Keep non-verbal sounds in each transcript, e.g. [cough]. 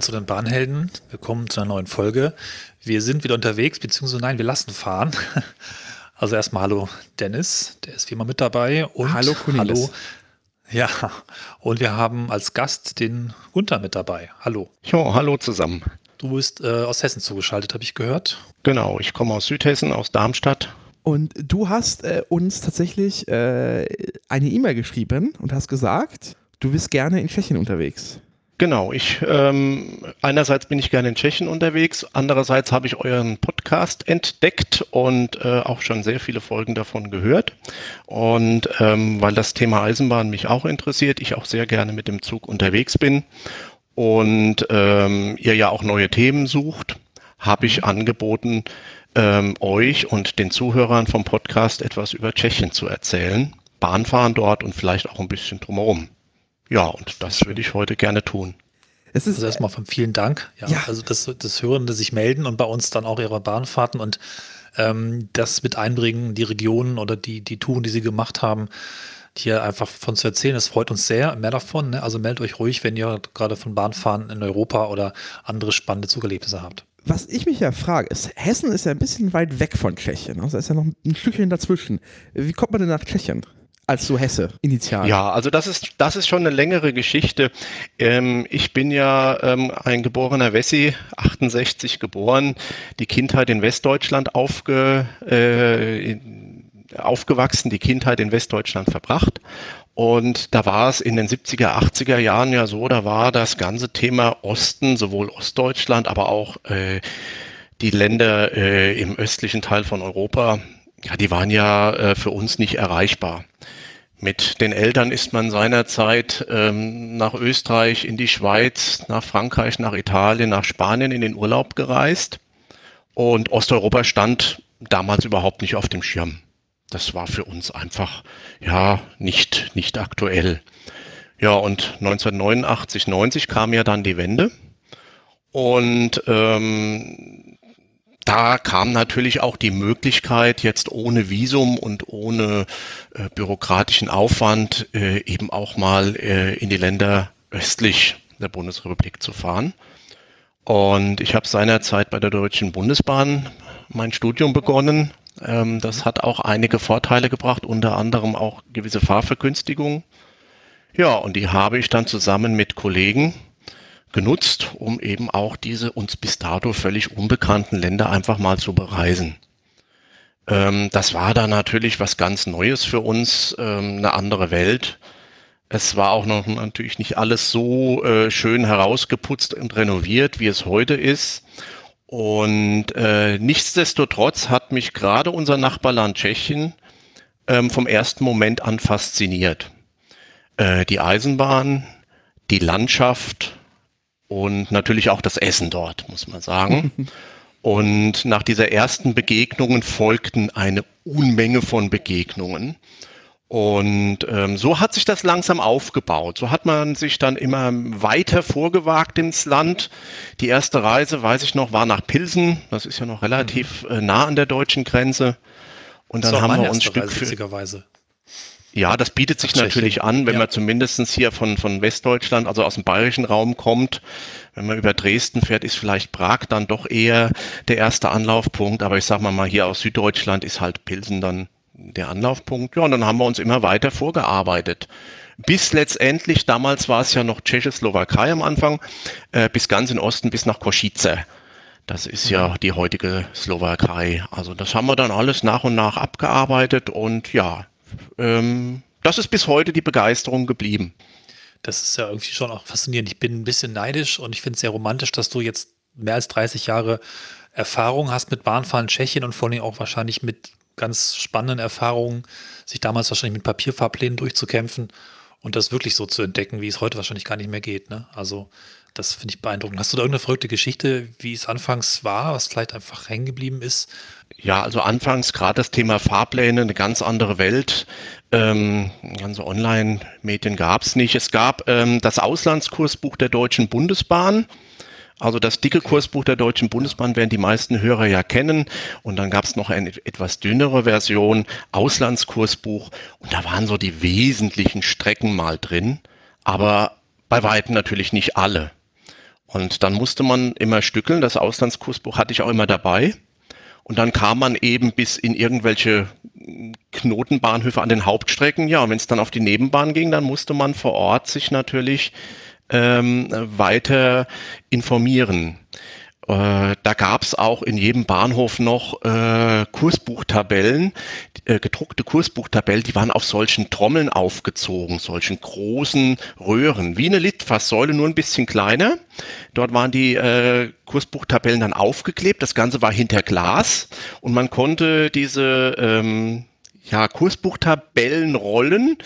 Willkommen zu den Bahnhelden. Willkommen zu einer neuen Folge. Wir sind wieder unterwegs, beziehungsweise nein, wir lassen fahren. [laughs] Also erstmal hallo Dennis, der ist wie immer mit dabei. Und hallo Cornelis. Hallo. Ja, und wir haben als Gast den Gunther mit dabei. Hallo. Jo, hallo zusammen. Du bist äh, aus Hessen zugeschaltet, habe ich gehört. Genau, ich komme aus Südhessen, aus Darmstadt. Und du hast äh, uns tatsächlich äh, eine E-Mail geschrieben und hast gesagt, du bist gerne in Tschechien unterwegs. Genau, ich ähm, einerseits bin ich gerne in Tschechien unterwegs, andererseits habe ich euren Podcast entdeckt und äh, auch schon sehr viele Folgen davon gehört. Und ähm, weil das Thema Eisenbahn mich auch interessiert, ich auch sehr gerne mit dem Zug unterwegs bin und ähm, ihr ja auch neue Themen sucht, habe ich angeboten, ähm, euch und den Zuhörern vom Podcast etwas über Tschechien zu erzählen. Bahnfahren dort und vielleicht auch ein bisschen drumherum. Ja, und das würde ich heute gerne tun. Es ist also erstmal von vielen Dank. Ja, ja. Also das, das Hörende sich melden und bei uns dann auch ihre Bahnfahrten und ähm, das mit einbringen, die Regionen oder die, die Touren, die sie gemacht haben, hier einfach von zu erzählen. Das freut uns sehr. Mehr davon. Ne? Also meldet euch ruhig, wenn ihr gerade von Bahnfahren in Europa oder andere spannende Zugerlebnisse habt. Was ich mich ja frage, ist, Hessen ist ja ein bisschen weit weg von Tschechien. Also ist ja noch ein Stückchen dazwischen. Wie kommt man denn nach Tschechien? Als so Hesse initial? Ja, also das ist, das ist schon eine längere Geschichte. Ähm, ich bin ja ähm, ein geborener Wessi, 68 geboren, die Kindheit in Westdeutschland aufge, äh, aufgewachsen, die Kindheit in Westdeutschland verbracht. Und da war es in den 70er, 80er Jahren ja so, da war das ganze Thema Osten, sowohl Ostdeutschland, aber auch äh, die Länder äh, im östlichen Teil von Europa, ja, die waren ja äh, für uns nicht erreichbar. Mit den Eltern ist man seinerzeit ähm, nach Österreich, in die Schweiz, nach Frankreich, nach Italien, nach Spanien in den Urlaub gereist. Und Osteuropa stand damals überhaupt nicht auf dem Schirm. Das war für uns einfach ja nicht, nicht aktuell. Ja, und 1989, 90 kam ja dann die Wende. Und ähm, da kam natürlich auch die Möglichkeit, jetzt ohne Visum und ohne äh, bürokratischen Aufwand äh, eben auch mal äh, in die Länder östlich der Bundesrepublik zu fahren. Und ich habe seinerzeit bei der Deutschen Bundesbahn mein Studium begonnen. Ähm, das hat auch einige Vorteile gebracht, unter anderem auch gewisse Fahrvergünstigungen. Ja, und die habe ich dann zusammen mit Kollegen genutzt, um eben auch diese uns bis dato völlig unbekannten Länder einfach mal zu bereisen. Ähm, das war da natürlich was ganz Neues für uns, ähm, eine andere Welt. Es war auch noch natürlich nicht alles so äh, schön herausgeputzt und renoviert, wie es heute ist. Und äh, nichtsdestotrotz hat mich gerade unser Nachbarland Tschechien ähm, vom ersten Moment an fasziniert. Äh, die Eisenbahn, die Landschaft, und natürlich auch das Essen dort, muss man sagen. [laughs] Und nach dieser ersten Begegnungen folgten eine Unmenge von Begegnungen. Und ähm, so hat sich das langsam aufgebaut. So hat man sich dann immer weiter vorgewagt ins Land. Die erste Reise, weiß ich noch, war nach Pilsen. Das ist ja noch relativ mhm. äh, nah an der deutschen Grenze. Und dann haben wir uns Stück für ja, das bietet sich natürlich an, wenn ja. man zumindest hier von, von Westdeutschland, also aus dem bayerischen Raum kommt. Wenn man über Dresden fährt, ist vielleicht Prag dann doch eher der erste Anlaufpunkt. Aber ich sag mal mal, hier aus Süddeutschland ist halt Pilsen dann der Anlaufpunkt. Ja, und dann haben wir uns immer weiter vorgearbeitet. Bis letztendlich, damals war es ja noch Tschechoslowakei am Anfang, äh, bis ganz in Osten, bis nach Kosice. Das ist ja mhm. die heutige Slowakei. Also das haben wir dann alles nach und nach abgearbeitet und ja, ähm, das ist bis heute die Begeisterung geblieben. Das ist ja irgendwie schon auch faszinierend. Ich bin ein bisschen neidisch und ich finde es sehr romantisch, dass du jetzt mehr als 30 Jahre Erfahrung hast mit Bahnfahren Tschechien und vor allem auch wahrscheinlich mit ganz spannenden Erfahrungen, sich damals wahrscheinlich mit Papierfahrplänen durchzukämpfen und das wirklich so zu entdecken, wie es heute wahrscheinlich gar nicht mehr geht. Ne? Also das finde ich beeindruckend. Hast du da irgendeine verrückte Geschichte, wie es anfangs war, was vielleicht einfach hängen geblieben ist? Ja, also anfangs gerade das Thema Fahrpläne, eine ganz andere Welt. Ähm, ganze Online-Medien gab es nicht. Es gab ähm, das Auslandskursbuch der Deutschen Bundesbahn. Also das dicke Kursbuch der Deutschen Bundesbahn werden die meisten Hörer ja kennen. Und dann gab es noch eine etwas dünnere Version, Auslandskursbuch. Und da waren so die wesentlichen Strecken mal drin, aber bei weitem natürlich nicht alle. Und dann musste man immer stückeln. Das Auslandskursbuch hatte ich auch immer dabei. Und dann kam man eben bis in irgendwelche Knotenbahnhöfe an den Hauptstrecken. Ja, und wenn es dann auf die Nebenbahn ging, dann musste man vor Ort sich natürlich ähm, weiter informieren. Äh, da gab es auch in jedem Bahnhof noch äh, Kursbuchtabellen, äh, gedruckte Kursbuchtabellen, die waren auf solchen Trommeln aufgezogen, solchen großen Röhren, wie eine Litfaßsäule, nur ein bisschen kleiner. Dort waren die äh, Kursbuchtabellen dann aufgeklebt, das Ganze war hinter Glas. Und man konnte diese ähm, ja, Kursbuchtabellenrollen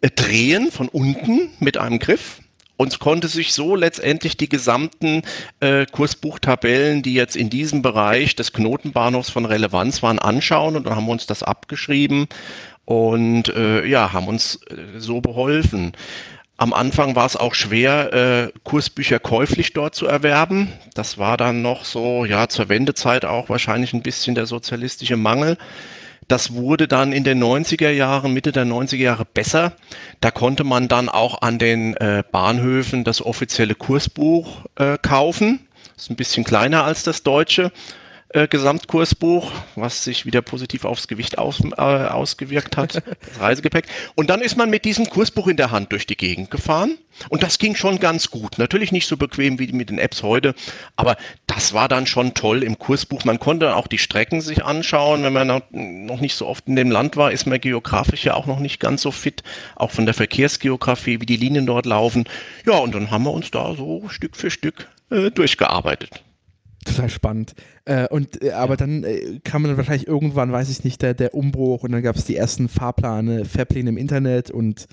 äh, drehen von unten mit einem Griff und konnte sich so letztendlich die gesamten äh, Kursbuchtabellen, die jetzt in diesem Bereich des Knotenbahnhofs von Relevanz waren, anschauen und dann haben wir uns das abgeschrieben und äh, ja, haben uns äh, so beholfen. Am Anfang war es auch schwer, äh, Kursbücher käuflich dort zu erwerben. Das war dann noch so, ja, zur Wendezeit auch wahrscheinlich ein bisschen der sozialistische Mangel. Das wurde dann in den 90er Jahren, Mitte der 90er Jahre besser. Da konnte man dann auch an den äh, Bahnhöfen das offizielle Kursbuch äh, kaufen. Ist ein bisschen kleiner als das deutsche äh, Gesamtkursbuch, was sich wieder positiv aufs Gewicht aus, äh, ausgewirkt hat, [laughs] das Reisegepäck. Und dann ist man mit diesem Kursbuch in der Hand durch die Gegend gefahren. Und das ging schon ganz gut. Natürlich nicht so bequem wie mit den Apps heute, aber das war dann schon toll im Kursbuch. Man konnte auch die Strecken sich anschauen. Wenn man noch nicht so oft in dem Land war, ist man geografisch ja auch noch nicht ganz so fit, auch von der Verkehrsgeografie, wie die Linien dort laufen. Ja, und dann haben wir uns da so Stück für Stück äh, durchgearbeitet. Total spannend. Äh, und äh, aber ja. dann äh, kam dann wahrscheinlich irgendwann, weiß ich nicht, der, der Umbruch und dann gab es die ersten Fahrpläne, Fairpläne im Internet und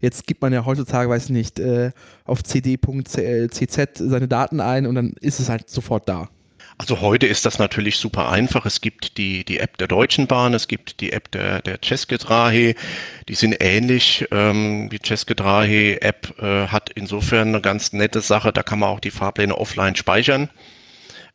jetzt gibt man ja heutzutage, weiß ich nicht, äh, auf cd.cz seine Daten ein und dann ist es halt sofort da. Also heute ist das natürlich super einfach. Es gibt die, die App der Deutschen Bahn, es gibt die App der, der České Dráhy. Die sind ähnlich. Ähm, die České Dráhy App äh, hat insofern eine ganz nette Sache. Da kann man auch die Fahrpläne offline speichern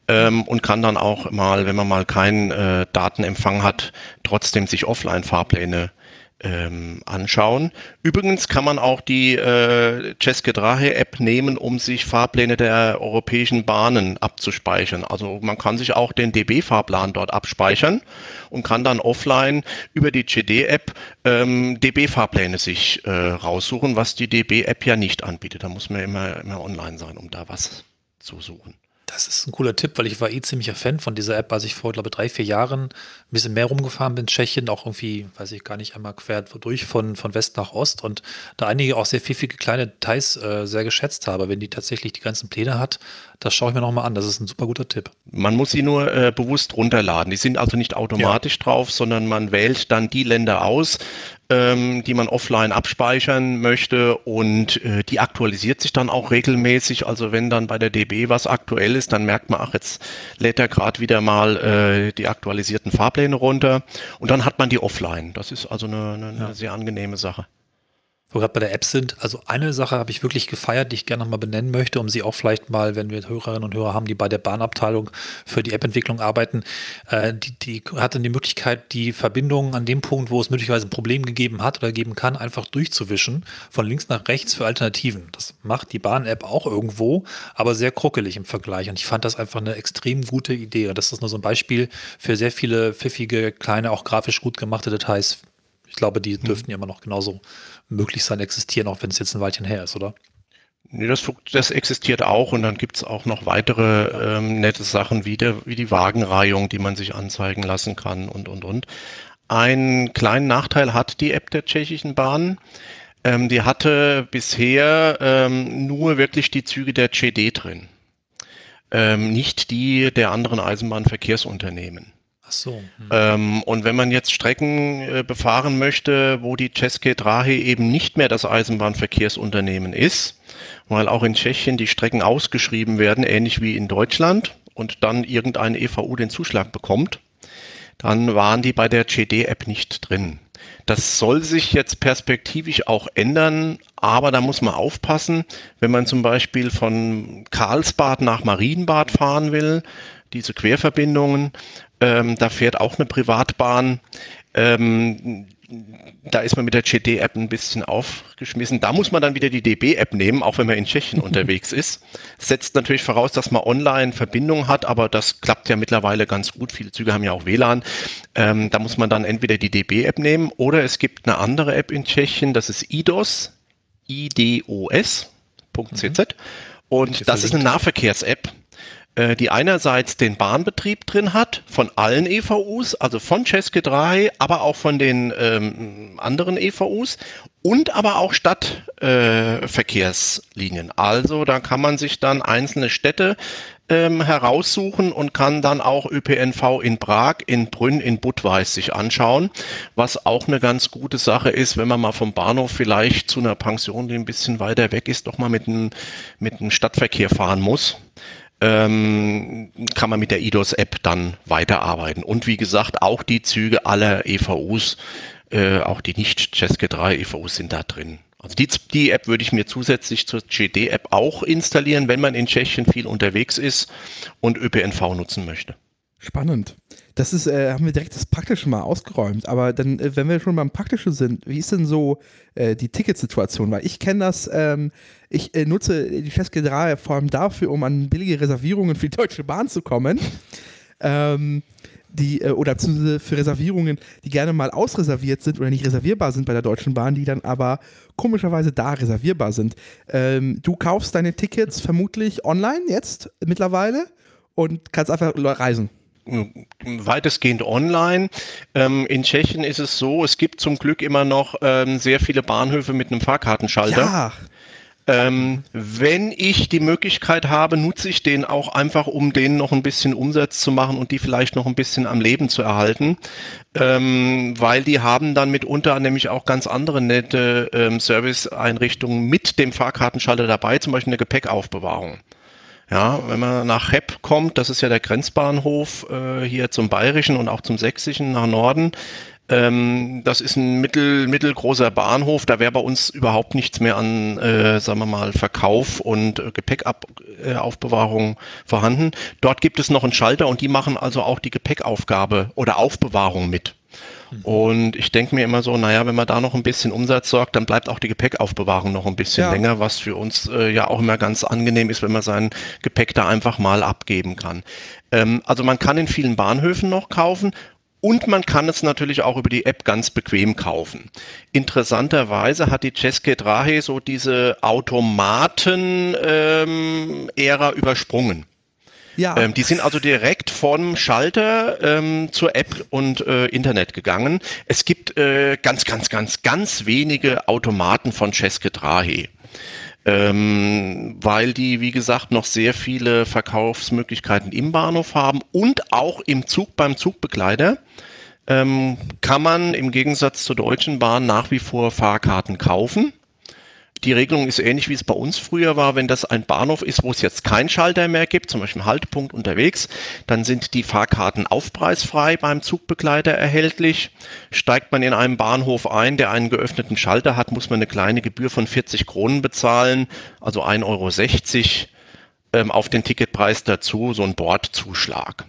ähm, und kann dann auch mal, wenn man mal keinen äh, Datenempfang hat, trotzdem sich Offline-Fahrpläne ähm, anschauen. Übrigens kann man auch die äh, České Dráhy App nehmen, um sich Fahrpläne der europäischen Bahnen abzuspeichern. Also man kann sich auch den DB-Fahrplan dort abspeichern und kann dann offline über die CD-App ähm, DB-Fahrpläne sich äh, raussuchen, was die DB-App ja nicht anbietet. Da muss man immer, immer online sein, um da was zu suchen. Das ist ein cooler Tipp, weil ich war eh ziemlicher Fan von dieser App, als ich vor, glaube ich, drei, vier Jahren ein bisschen mehr rumgefahren bin in Tschechien, auch irgendwie, weiß ich gar nicht, einmal quer durch von, von West nach Ost und da einige auch sehr pfiffige kleine Details äh, sehr geschätzt habe. Wenn die tatsächlich die ganzen Pläne hat, das schaue ich mir nochmal an. Das ist ein super guter Tipp. Man muss sie nur äh, bewusst runterladen. Die sind also nicht automatisch ja. drauf, sondern man wählt dann die Länder aus, ähm, die man offline abspeichern möchte und äh, die aktualisiert sich dann auch regelmäßig. Also wenn dann bei der DB was aktuell ist, dann merkt man, ach, jetzt lädt er gerade wieder mal äh, die aktualisierten Fahrpläne runter und dann hat man die offline. Das ist also eine, eine, ja. eine sehr angenehme Sache wo gerade bei der App sind, also eine Sache habe ich wirklich gefeiert, die ich gerne nochmal benennen möchte, um sie auch vielleicht mal, wenn wir Hörerinnen und Hörer haben, die bei der Bahnabteilung für die App-Entwicklung arbeiten, äh, die, die hatte die Möglichkeit, die Verbindung an dem Punkt, wo es möglicherweise ein Problem gegeben hat oder geben kann, einfach durchzuwischen, von links nach rechts für Alternativen. Das macht die Bahn-App auch irgendwo, aber sehr kruckelig im Vergleich. Und ich fand das einfach eine extrem gute Idee. Und das ist nur so ein Beispiel für sehr viele pfiffige, kleine, auch grafisch gut gemachte Details. Ich glaube, die hm. dürften ja immer noch genauso möglich sein, existieren, auch wenn es jetzt ein Weilchen her ist, oder? Nee, das, das existiert auch und dann gibt es auch noch weitere ähm, nette Sachen wie, der, wie die Wagenreihung, die man sich anzeigen lassen kann und, und, und. Einen kleinen Nachteil hat die App der tschechischen Bahn. Ähm, die hatte bisher ähm, nur wirklich die Züge der CD drin, ähm, nicht die der anderen Eisenbahnverkehrsunternehmen. So. Hm. Ähm, und wenn man jetzt Strecken äh, befahren möchte, wo die České Dráhy eben nicht mehr das Eisenbahnverkehrsunternehmen ist, weil auch in Tschechien die Strecken ausgeschrieben werden, ähnlich wie in Deutschland, und dann irgendeine EVU den Zuschlag bekommt, dann waren die bei der CD-App nicht drin. Das soll sich jetzt perspektivisch auch ändern, aber da muss man aufpassen, wenn man zum Beispiel von Karlsbad nach Marienbad fahren will, diese Querverbindungen, ähm, da fährt auch eine Privatbahn. Ähm, da ist man mit der GD-App ein bisschen aufgeschmissen. Da muss man dann wieder die DB-App nehmen, auch wenn man in Tschechien [laughs] unterwegs ist. Setzt natürlich voraus, dass man online Verbindung hat, aber das klappt ja mittlerweile ganz gut. Viele Züge haben ja auch WLAN. Ähm, da muss man dann entweder die DB-App nehmen oder es gibt eine andere App in Tschechien, das ist IDOS, IDOS.cz. Mhm. Und das ist eine Nahverkehrs-App die einerseits den Bahnbetrieb drin hat von allen EVUs, also von Cesky 3, aber auch von den ähm, anderen EVUs und aber auch Stadtverkehrslinien. Äh, also da kann man sich dann einzelne Städte ähm, heraussuchen und kann dann auch ÖPNV in Prag, in Brünn, in Budweis sich anschauen, was auch eine ganz gute Sache ist, wenn man mal vom Bahnhof vielleicht zu einer Pension, die ein bisschen weiter weg ist, doch mal mit einem mit einem Stadtverkehr fahren muss ähm, kann man mit der IDOS-App dann weiterarbeiten. Und wie gesagt, auch die Züge aller EVUs, äh, auch die nicht Ceske 3 EVUs sind da drin. Also die, die App würde ich mir zusätzlich zur GD-App auch installieren, wenn man in Tschechien viel unterwegs ist und ÖPNV nutzen möchte. Spannend. Das ist, äh, haben wir direkt das Praktische mal ausgeräumt. Aber dann, äh, wenn wir schon beim Praktischen sind, wie ist denn so äh, die Ticketsituation? Weil ich kenne das, ähm, ich äh, nutze die Festgedrahe vor allem dafür, um an billige Reservierungen für die Deutsche Bahn zu kommen. Ähm, die, äh, oder für Reservierungen, die gerne mal ausreserviert sind oder nicht reservierbar sind bei der Deutschen Bahn, die dann aber komischerweise da reservierbar sind. Ähm, du kaufst deine Tickets vermutlich online jetzt mittlerweile und kannst einfach reisen weitestgehend online. Ähm, in Tschechien ist es so, es gibt zum Glück immer noch ähm, sehr viele Bahnhöfe mit einem Fahrkartenschalter. Ja. Ähm, wenn ich die Möglichkeit habe, nutze ich den auch einfach, um denen noch ein bisschen Umsatz zu machen und die vielleicht noch ein bisschen am Leben zu erhalten, ähm, weil die haben dann mitunter nämlich auch ganz andere nette ähm, Serviceeinrichtungen mit dem Fahrkartenschalter dabei, zum Beispiel eine Gepäckaufbewahrung. Ja, wenn man nach Hepp kommt, das ist ja der Grenzbahnhof äh, hier zum Bayerischen und auch zum Sächsischen nach Norden. Ähm, das ist ein mittel, mittelgroßer Bahnhof. Da wäre bei uns überhaupt nichts mehr an, äh, sagen wir mal, Verkauf und äh, Gepäckaufbewahrung äh, vorhanden. Dort gibt es noch einen Schalter und die machen also auch die Gepäckaufgabe oder Aufbewahrung mit. Mhm. Und ich denke mir immer so, naja, wenn man da noch ein bisschen Umsatz sorgt, dann bleibt auch die Gepäckaufbewahrung noch ein bisschen ja. länger, was für uns äh, ja auch immer ganz angenehm ist, wenn man sein Gepäck da einfach mal abgeben kann. Ähm, also man kann in vielen Bahnhöfen noch kaufen und man kann es natürlich auch über die App ganz bequem kaufen. Interessanterweise hat die Ceske Drahe so diese Automaten-Ära ähm, übersprungen. Ja. Ähm, die sind also direkt vom Schalter ähm, zur App und äh, Internet gegangen. Es gibt äh, ganz, ganz, ganz, ganz wenige Automaten von Ceske Drahe. Ähm, weil die, wie gesagt, noch sehr viele Verkaufsmöglichkeiten im Bahnhof haben und auch im Zug beim Zugbegleiter ähm, kann man im Gegensatz zur Deutschen Bahn nach wie vor Fahrkarten kaufen. Die Regelung ist ähnlich wie es bei uns früher war. Wenn das ein Bahnhof ist, wo es jetzt keinen Schalter mehr gibt, zum Beispiel Haltepunkt unterwegs, dann sind die Fahrkarten aufpreisfrei beim Zugbegleiter erhältlich. Steigt man in einem Bahnhof ein, der einen geöffneten Schalter hat, muss man eine kleine Gebühr von 40 Kronen bezahlen, also 1,60 Euro ähm, auf den Ticketpreis dazu, so ein Bordzuschlag.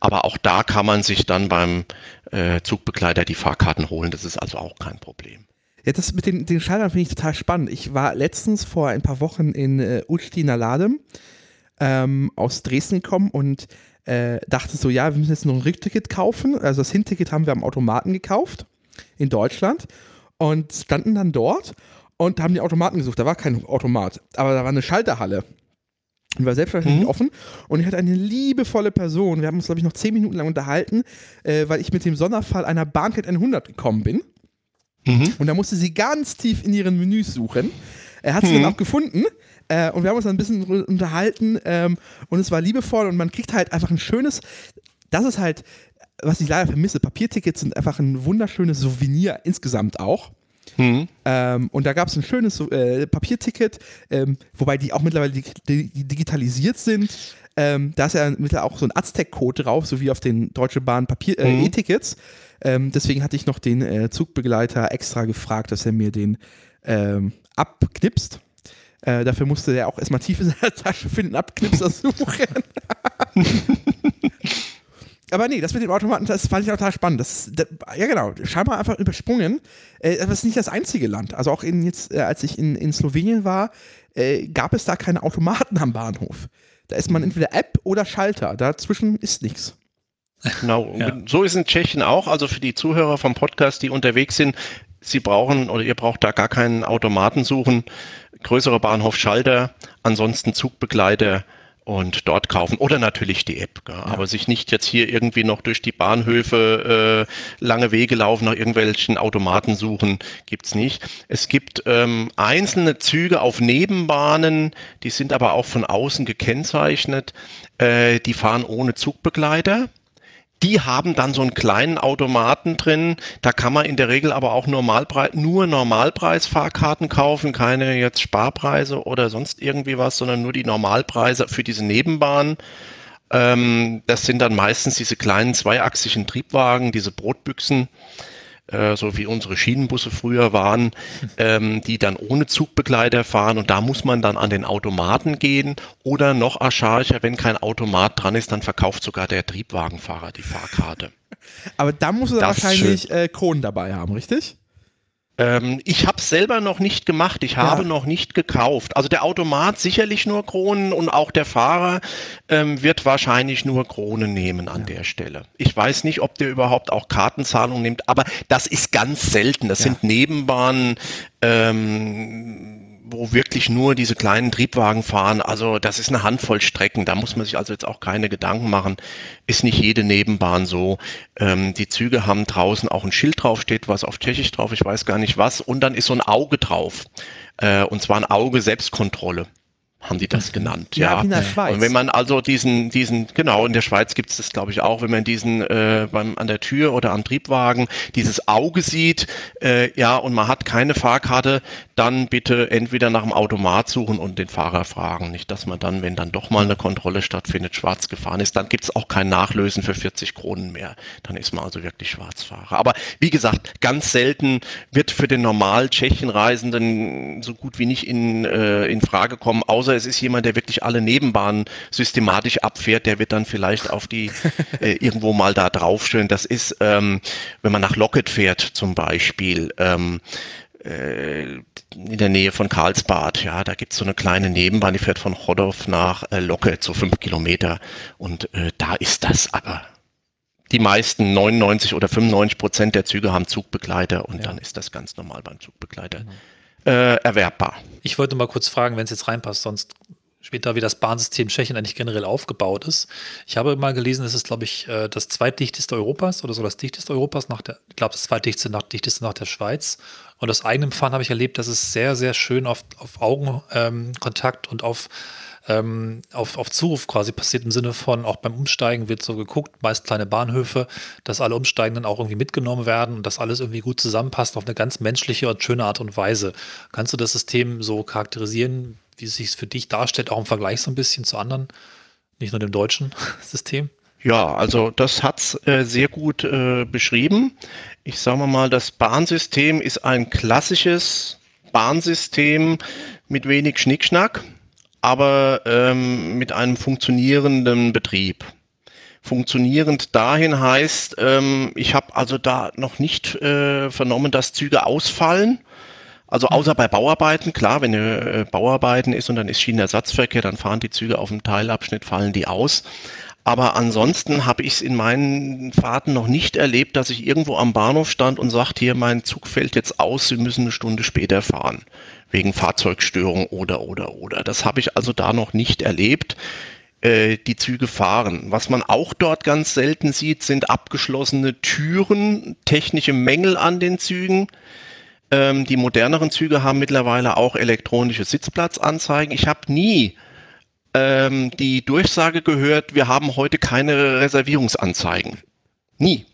Aber auch da kann man sich dann beim äh, Zugbegleiter die Fahrkarten holen. Das ist also auch kein Problem. Ja, das mit den, den Schaltern finde ich total spannend. Ich war letztens vor ein paar Wochen in äh, Ustina Ladem ähm, aus Dresden gekommen und äh, dachte so, ja, wir müssen jetzt noch ein Rückticket kaufen. Also das Hinticket haben wir am Automaten gekauft in Deutschland und standen dann dort und haben die Automaten gesucht. Da war kein Automat, aber da war eine Schalterhalle. Die war selbstverständlich mhm. offen und ich hatte eine liebevolle Person. Wir haben uns, glaube ich, noch zehn Minuten lang unterhalten, äh, weil ich mit dem Sonderfall einer Bahncard 100 gekommen bin. Mhm. Und da musste sie ganz tief in ihren Menüs suchen. Er hat sie mhm. dann auch gefunden. Äh, und wir haben uns dann ein bisschen unterhalten ähm, und es war liebevoll und man kriegt halt einfach ein schönes, das ist halt, was ich leider vermisse, Papiertickets sind einfach ein wunderschönes Souvenir insgesamt auch. Mhm. Ähm, und da gab es ein schönes äh, Papierticket, ähm, wobei die auch mittlerweile dig digitalisiert sind. Ähm, da ist ja mittlerweile auch so ein Aztec-Code drauf, so wie auf den Deutsche Bahn Papier äh, mhm. E-Tickets. Ähm, deswegen hatte ich noch den äh, Zugbegleiter extra gefragt, dass er mir den ähm, abknipst. Äh, dafür musste er auch erstmal tief in seiner [laughs] Tasche für den Abknipser suchen. [laughs] Aber nee, das mit dem Automaten, das fand ich auch total spannend. Das, das ja, genau, scheinbar einfach übersprungen. Äh, das ist nicht das einzige Land. Also auch in jetzt, äh, als ich in, in Slowenien war, äh, gab es da keine Automaten am Bahnhof. Da ist man entweder App oder Schalter. Dazwischen ist nichts. Genau, ja. so ist es in Tschechien auch. Also für die Zuhörer vom Podcast, die unterwegs sind, Sie brauchen oder ihr braucht da gar keinen Automaten suchen. Größere Bahnhof Schalter, ansonsten Zugbegleiter und dort kaufen oder natürlich die App. Ja. Aber sich nicht jetzt hier irgendwie noch durch die Bahnhöfe äh, lange Wege laufen, nach irgendwelchen Automaten suchen, gibt's nicht. Es gibt ähm, einzelne Züge auf Nebenbahnen, die sind aber auch von außen gekennzeichnet. Äh, die fahren ohne Zugbegleiter die haben dann so einen kleinen Automaten drin. Da kann man in der Regel aber auch Normalpreis, nur Normalpreisfahrkarten kaufen, keine jetzt Sparpreise oder sonst irgendwie was, sondern nur die Normalpreise für diese Nebenbahn. Ähm, das sind dann meistens diese kleinen zweiachsigen Triebwagen, diese Brotbüchsen. Äh, so wie unsere Schienenbusse früher waren, ähm, die dann ohne Zugbegleiter fahren und da muss man dann an den Automaten gehen oder noch archaischer, wenn kein Automat dran ist, dann verkauft sogar der Triebwagenfahrer die Fahrkarte. Aber da muss er wahrscheinlich äh, Kronen dabei haben, richtig? Ähm, ich habe es selber noch nicht gemacht, ich habe ja. noch nicht gekauft. Also der Automat sicherlich nur Kronen und auch der Fahrer ähm, wird wahrscheinlich nur Kronen nehmen an ja. der Stelle. Ich weiß nicht, ob der überhaupt auch Kartenzahlung nimmt, aber das ist ganz selten. Das ja. sind Nebenbahnen. Ähm, wo wirklich nur diese kleinen Triebwagen fahren. Also das ist eine Handvoll Strecken. Da muss man sich also jetzt auch keine Gedanken machen. Ist nicht jede Nebenbahn so. Ähm, die Züge haben draußen auch ein Schild drauf, steht was auf Tschechisch drauf, ich weiß gar nicht was. Und dann ist so ein Auge drauf. Äh, und zwar ein Auge Selbstkontrolle haben die das genannt. Ja, ja. in der Schweiz. Und wenn man also diesen, diesen, genau, in der Schweiz gibt es das, glaube ich, auch, wenn man diesen äh, beim, an der Tür oder am Triebwagen dieses Auge sieht, äh, ja, und man hat keine Fahrkarte, dann bitte entweder nach dem Automat suchen und den Fahrer fragen. Nicht, dass man dann, wenn dann doch mal eine Kontrolle stattfindet, schwarz gefahren ist, dann gibt es auch kein Nachlösen für 40 Kronen mehr. Dann ist man also wirklich Schwarzfahrer. Aber wie gesagt, ganz selten wird für den normal Tschechenreisenden so gut wie nicht in, äh, in Frage kommen, außer es ist jemand, der wirklich alle Nebenbahnen systematisch abfährt, der wird dann vielleicht auf die [laughs] äh, irgendwo mal da draufstellen. Das ist, ähm, wenn man nach Locket fährt zum Beispiel, ähm, äh, in der Nähe von Karlsbad, ja, da gibt's so eine kleine Nebenbahn, die fährt von Hodorf nach äh, Locket, so fünf Kilometer. Und äh, da ist das aber die meisten 99 oder 95 Prozent der Züge haben Zugbegleiter und ja. dann ist das ganz normal beim Zugbegleiter. Genau äh, erwerbbar. Ich wollte mal kurz fragen, wenn es jetzt reinpasst, sonst später, wie das Bahnsystem Tschechien eigentlich generell aufgebaut ist. Ich habe mal gelesen, es ist, glaube ich, äh, das zweitdichteste Europas oder so das dichteste Europas nach der, ich glaube, das zweitdichteste nach, dichteste nach der Schweiz. Und aus eigenem Fahren habe ich erlebt, dass es sehr, sehr schön auf, auf Augenkontakt ähm, und auf ähm, auf, auf Zuruf quasi passiert im Sinne von, auch beim Umsteigen wird so geguckt, meist kleine Bahnhöfe, dass alle Umsteigenden auch irgendwie mitgenommen werden und dass alles irgendwie gut zusammenpasst auf eine ganz menschliche und schöne Art und Weise. Kannst du das System so charakterisieren, wie es sich für dich darstellt, auch im Vergleich so ein bisschen zu anderen, nicht nur dem deutschen [laughs] System? Ja, also das hat's äh, sehr gut äh, beschrieben. Ich sage mal, das Bahnsystem ist ein klassisches Bahnsystem mit wenig Schnickschnack aber ähm, mit einem funktionierenden Betrieb. Funktionierend dahin heißt, ähm, ich habe also da noch nicht äh, vernommen, dass Züge ausfallen. Also außer bei Bauarbeiten, klar, wenn äh, Bauarbeiten ist und dann ist Schienenersatzverkehr, dann fahren die Züge auf dem Teilabschnitt, fallen die aus. Aber ansonsten habe ich es in meinen Fahrten noch nicht erlebt, dass ich irgendwo am Bahnhof stand und sagt, hier, mein Zug fällt jetzt aus, Sie müssen eine Stunde später fahren wegen Fahrzeugstörung oder, oder, oder. Das habe ich also da noch nicht erlebt äh, die Züge fahren. Was man auch dort ganz selten sieht, sind abgeschlossene Türen, technische Mängel an den Zügen. Ähm, die moderneren Züge haben mittlerweile auch elektronische Sitzplatzanzeigen. Ich habe nie ähm, die Durchsage gehört, wir haben heute keine Reservierungsanzeigen. Nie.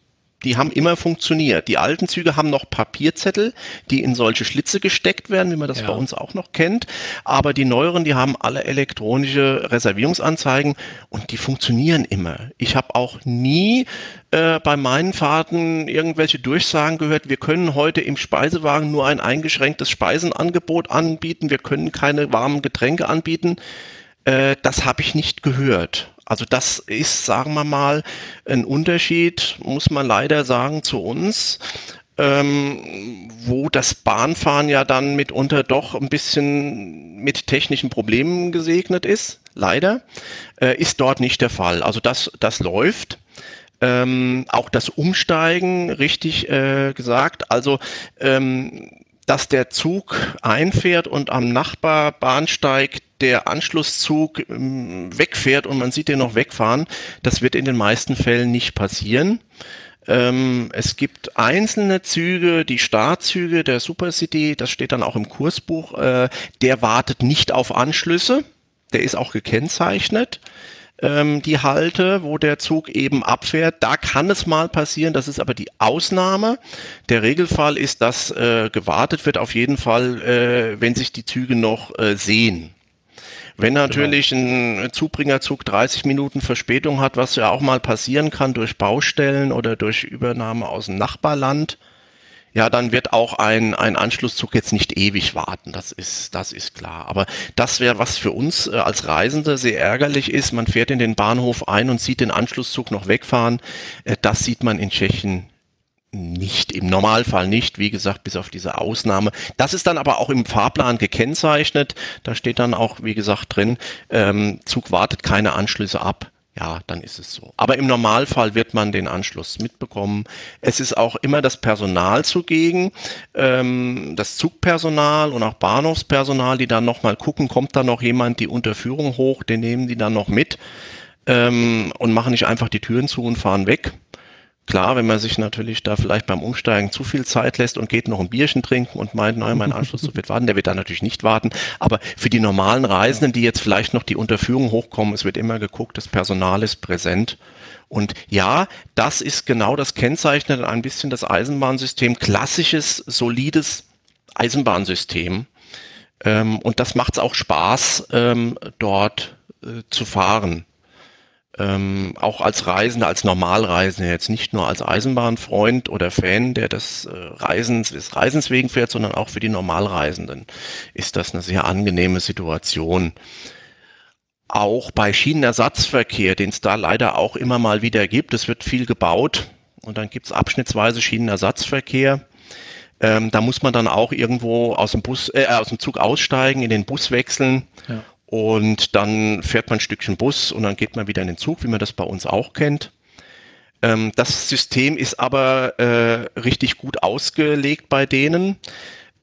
Die haben immer funktioniert. Die alten Züge haben noch Papierzettel, die in solche Schlitze gesteckt werden, wie man das ja. bei uns auch noch kennt. Aber die neueren, die haben alle elektronische Reservierungsanzeigen und die funktionieren immer. Ich habe auch nie äh, bei meinen Fahrten irgendwelche Durchsagen gehört, wir können heute im Speisewagen nur ein eingeschränktes Speisenangebot anbieten, wir können keine warmen Getränke anbieten. Äh, das habe ich nicht gehört. Also das ist, sagen wir mal, ein Unterschied, muss man leider sagen, zu uns. Ähm, wo das Bahnfahren ja dann mitunter doch ein bisschen mit technischen Problemen gesegnet ist, leider, äh, ist dort nicht der Fall. Also das, das läuft. Ähm, auch das Umsteigen, richtig äh, gesagt. Also ähm, dass der Zug einfährt und am Nachbarbahnsteig der Anschlusszug ähm, wegfährt und man sieht den noch wegfahren, das wird in den meisten Fällen nicht passieren. Ähm, es gibt einzelne Züge, die Startzüge der Supercity, das steht dann auch im Kursbuch, äh, der wartet nicht auf Anschlüsse, der ist auch gekennzeichnet ähm, die Halte, wo der Zug eben abfährt. Da kann es mal passieren, das ist aber die Ausnahme. Der Regelfall ist, dass äh, gewartet wird auf jeden Fall, äh, wenn sich die Züge noch äh, sehen. Wenn genau. natürlich ein Zubringerzug 30 Minuten Verspätung hat, was ja auch mal passieren kann durch Baustellen oder durch Übernahme aus dem Nachbarland, ja, dann wird auch ein, ein Anschlusszug jetzt nicht ewig warten. Das ist, das ist klar. Aber das wäre, was für uns äh, als Reisende sehr ärgerlich ist. Man fährt in den Bahnhof ein und sieht den Anschlusszug noch wegfahren. Äh, das sieht man in Tschechien nicht, im Normalfall nicht, wie gesagt, bis auf diese Ausnahme. Das ist dann aber auch im Fahrplan gekennzeichnet. Da steht dann auch, wie gesagt, drin, ähm, Zug wartet keine Anschlüsse ab ja, dann ist es so. Aber im Normalfall wird man den Anschluss mitbekommen. Es ist auch immer das Personal zugegen, ähm, das Zugpersonal und auch Bahnhofspersonal, die dann nochmal gucken, kommt da noch jemand die Unterführung hoch, den nehmen die dann noch mit ähm, und machen nicht einfach die Türen zu und fahren weg. Klar, wenn man sich natürlich da vielleicht beim Umsteigen zu viel Zeit lässt und geht noch ein Bierchen trinken und meint, nein, mein Anschluss wird warten, der wird da natürlich nicht warten. Aber für die normalen Reisenden, die jetzt vielleicht noch die Unterführung hochkommen, es wird immer geguckt, das Personal ist präsent. Und ja, das ist genau das Kennzeichnet ein bisschen das Eisenbahnsystem, klassisches, solides Eisenbahnsystem. Ähm, und das macht es auch Spaß, ähm, dort äh, zu fahren ähm, auch als Reisender, als Normalreisender, jetzt nicht nur als Eisenbahnfreund oder Fan, der des äh, Reisens, des Reisens wegen fährt, sondern auch für die Normalreisenden ist das eine sehr angenehme Situation. Auch bei Schienenersatzverkehr, den es da leider auch immer mal wieder gibt, es wird viel gebaut und dann gibt es abschnittsweise Schienenersatzverkehr. Ähm, da muss man dann auch irgendwo aus dem Bus, äh, aus dem Zug aussteigen, in den Bus wechseln. Ja. Und dann fährt man ein Stückchen Bus und dann geht man wieder in den Zug, wie man das bei uns auch kennt. Ähm, das System ist aber äh, richtig gut ausgelegt bei denen,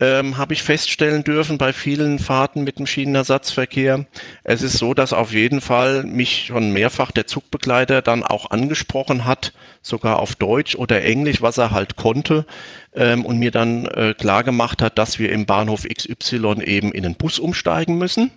ähm, habe ich feststellen dürfen bei vielen Fahrten mit dem Schienenersatzverkehr. Es ist so, dass auf jeden Fall mich schon mehrfach der Zugbegleiter dann auch angesprochen hat, sogar auf Deutsch oder Englisch, was er halt konnte, ähm, und mir dann äh, klar hat, dass wir im Bahnhof XY eben in den Bus umsteigen müssen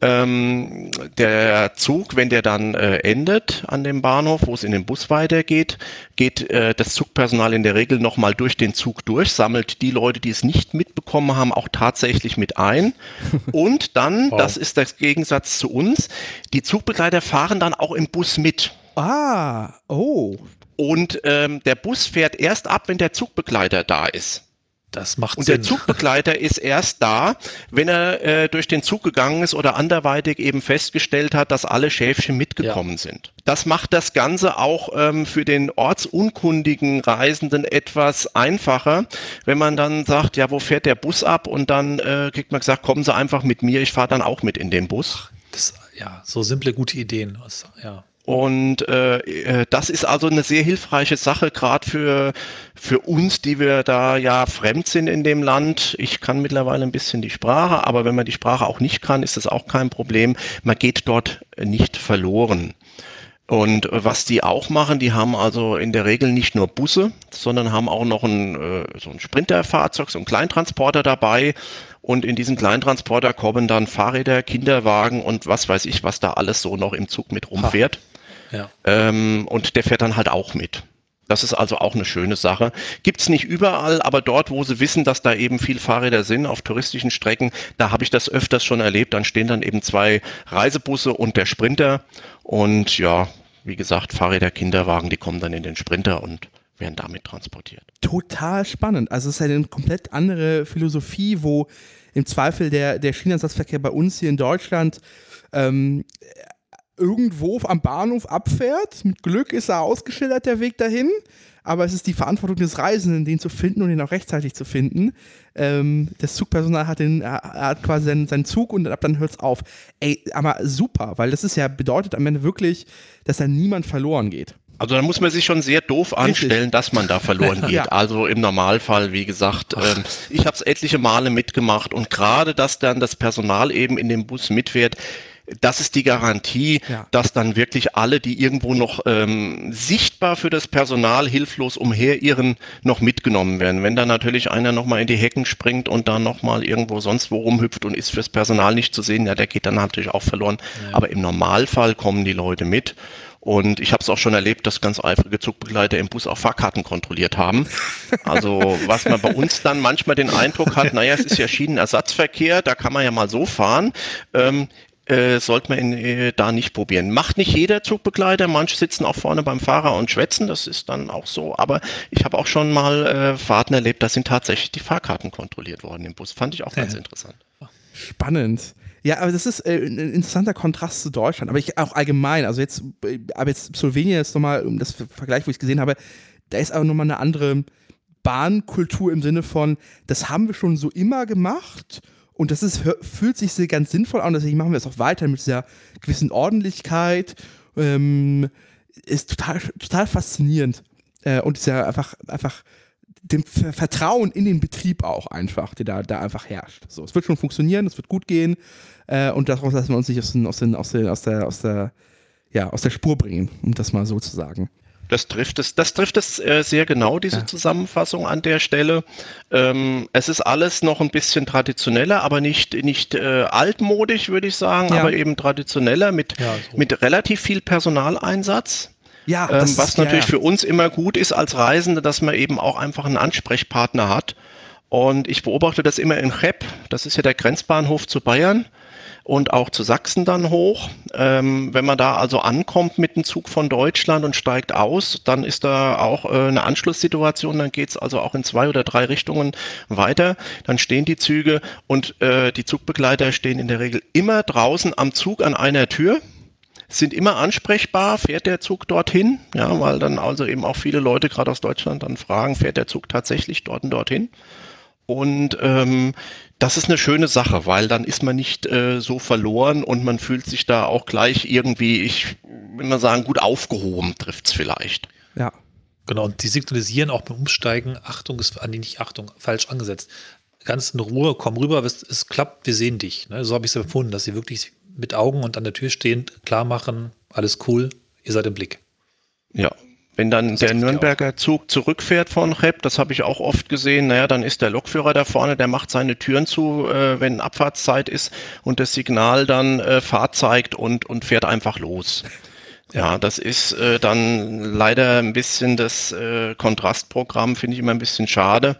ähm, der Zug, wenn der dann äh, endet an dem Bahnhof, wo es in den Bus weitergeht, geht äh, das Zugpersonal in der Regel nochmal durch den Zug durch, sammelt die Leute, die es nicht mitbekommen haben, auch tatsächlich mit ein. [laughs] Und dann, wow. das ist der Gegensatz zu uns, die Zugbegleiter fahren dann auch im Bus mit. Ah, oh. Und ähm, der Bus fährt erst ab, wenn der Zugbegleiter da ist. Das macht und Sinn. der Zugbegleiter ist erst da, wenn er äh, durch den Zug gegangen ist oder anderweitig eben festgestellt hat, dass alle Schäfchen mitgekommen ja. sind. Das macht das Ganze auch ähm, für den ortsunkundigen Reisenden etwas einfacher, wenn man dann sagt, ja, wo fährt der Bus ab? Und dann äh, kriegt man gesagt, kommen Sie einfach mit mir, ich fahre dann auch mit in den Bus. Das, ja, so simple, gute Ideen. Ja. Und äh, äh, das ist also eine sehr hilfreiche Sache, gerade für, für uns, die wir da ja fremd sind in dem Land. Ich kann mittlerweile ein bisschen die Sprache, aber wenn man die Sprache auch nicht kann, ist das auch kein Problem. Man geht dort nicht verloren. Und was die auch machen, die haben also in der Regel nicht nur Busse, sondern haben auch noch ein, äh, so ein Sprinterfahrzeug, so ein Kleintransporter dabei. Und in diesen Kleintransporter kommen dann Fahrräder, Kinderwagen und was weiß ich, was da alles so noch im Zug mit rumfährt. Ja. Ähm, und der fährt dann halt auch mit. Das ist also auch eine schöne Sache. Gibt es nicht überall, aber dort, wo sie wissen, dass da eben viel Fahrräder sind, auf touristischen Strecken, da habe ich das öfters schon erlebt. Dann stehen dann eben zwei Reisebusse und der Sprinter. Und ja, wie gesagt, Fahrräder, Kinderwagen, die kommen dann in den Sprinter und werden damit transportiert. Total spannend. Also es ist eine komplett andere Philosophie, wo im Zweifel der, der Schienenersatzverkehr bei uns hier in Deutschland ähm, irgendwo am Bahnhof abfährt. Mit Glück ist er ausgeschildert, der Weg dahin. Aber es ist die Verantwortung des Reisenden, den zu finden und ihn auch rechtzeitig zu finden. Ähm, das Zugpersonal hat, den, hat quasi seinen, seinen Zug und ab dann hört es auf. Ey, aber super, weil das ist ja bedeutet am Ende wirklich, dass da niemand verloren geht. Also da muss man sich schon sehr doof anstellen, Richtig. dass man da verloren [laughs] geht. Ja. Also im Normalfall, wie gesagt, ähm, ich habe es etliche Male mitgemacht und gerade, dass dann das Personal eben in dem Bus mitfährt, das ist die Garantie, ja. dass dann wirklich alle, die irgendwo noch ähm, sichtbar für das Personal hilflos umherirren, noch mitgenommen werden. Wenn da natürlich einer nochmal in die Hecken springt und dann nochmal irgendwo sonst wo rumhüpft und ist fürs Personal nicht zu sehen, ja, der geht dann natürlich auch verloren. Ja. Aber im Normalfall kommen die Leute mit. Und ich habe es auch schon erlebt, dass ganz eifrige Zugbegleiter im Bus auch Fahrkarten kontrolliert haben. Also was man bei uns dann manchmal den Eindruck hat, [laughs] naja, es ist ja Schienenersatzverkehr, da kann man ja mal so fahren. Ähm, äh, sollte man äh, da nicht probieren. Macht nicht jeder Zugbegleiter, manche sitzen auch vorne beim Fahrer und schwätzen, das ist dann auch so, aber ich habe auch schon mal äh, Fahrten erlebt, da sind tatsächlich die Fahrkarten kontrolliert worden im Bus. Fand ich auch ganz interessant. Spannend. Ja, aber das ist äh, ein interessanter Kontrast zu Deutschland, aber ich auch allgemein, also jetzt, äh, aber jetzt Slowenien ist nochmal, um das Vergleich, wo ich es gesehen habe, da ist aber nochmal eine andere Bahnkultur im Sinne von, das haben wir schon so immer gemacht und das ist, fühlt sich sehr ganz sinnvoll an, deswegen machen wir es auch weiter mit dieser gewissen Ordentlichkeit. Ähm, ist total, total faszinierend. Äh, und ist ja einfach, einfach dem Vertrauen in den Betrieb auch einfach, der da, da einfach herrscht. So, es wird schon funktionieren, es wird gut gehen äh, und daraus lassen wir uns nicht aus, den, aus, den, aus, der, aus, der, aus, der, ja, aus der Spur bringen, um das mal so zu sagen. Das trifft es, das trifft es äh, sehr genau, diese ja. Zusammenfassung an der Stelle. Ähm, es ist alles noch ein bisschen traditioneller, aber nicht, nicht äh, altmodisch, würde ich sagen, ja. aber eben traditioneller mit, ja, so. mit relativ viel Personaleinsatz. Ja, ähm, was ist, natürlich für uns immer gut ist als Reisende, dass man eben auch einfach einen Ansprechpartner hat. Und ich beobachte das immer in Cheb, das ist ja der Grenzbahnhof zu Bayern und auch zu Sachsen dann hoch. Ähm, wenn man da also ankommt mit dem Zug von Deutschland und steigt aus, dann ist da auch äh, eine Anschlusssituation, dann geht es also auch in zwei oder drei Richtungen weiter. Dann stehen die Züge und äh, die Zugbegleiter stehen in der Regel immer draußen am Zug an einer Tür sind immer ansprechbar, fährt der Zug dorthin, ja, weil dann also eben auch viele Leute gerade aus Deutschland dann fragen, fährt der Zug tatsächlich dort und dorthin? Und ähm, das ist eine schöne Sache, weil dann ist man nicht äh, so verloren und man fühlt sich da auch gleich irgendwie, ich will mal sagen, gut aufgehoben, trifft es vielleicht. Ja. Genau, und die signalisieren auch beim Umsteigen, Achtung ist, nee, nicht Achtung, falsch angesetzt. Ganz in Ruhe, komm rüber, es, es klappt, wir sehen dich. Ne? So habe ich es empfunden, dass sie wirklich mit Augen und an der Tür stehend klar machen, alles cool, ihr seid im Blick. Ja, wenn dann das der Nürnberger Zug zurückfährt von Rep, das habe ich auch oft gesehen, naja, dann ist der Lokführer da vorne, der macht seine Türen zu, äh, wenn Abfahrtszeit ist und das Signal dann äh, Fahrt zeigt und, und fährt einfach los. Ja, ja das ist äh, dann leider ein bisschen das äh, Kontrastprogramm, finde ich immer ein bisschen schade.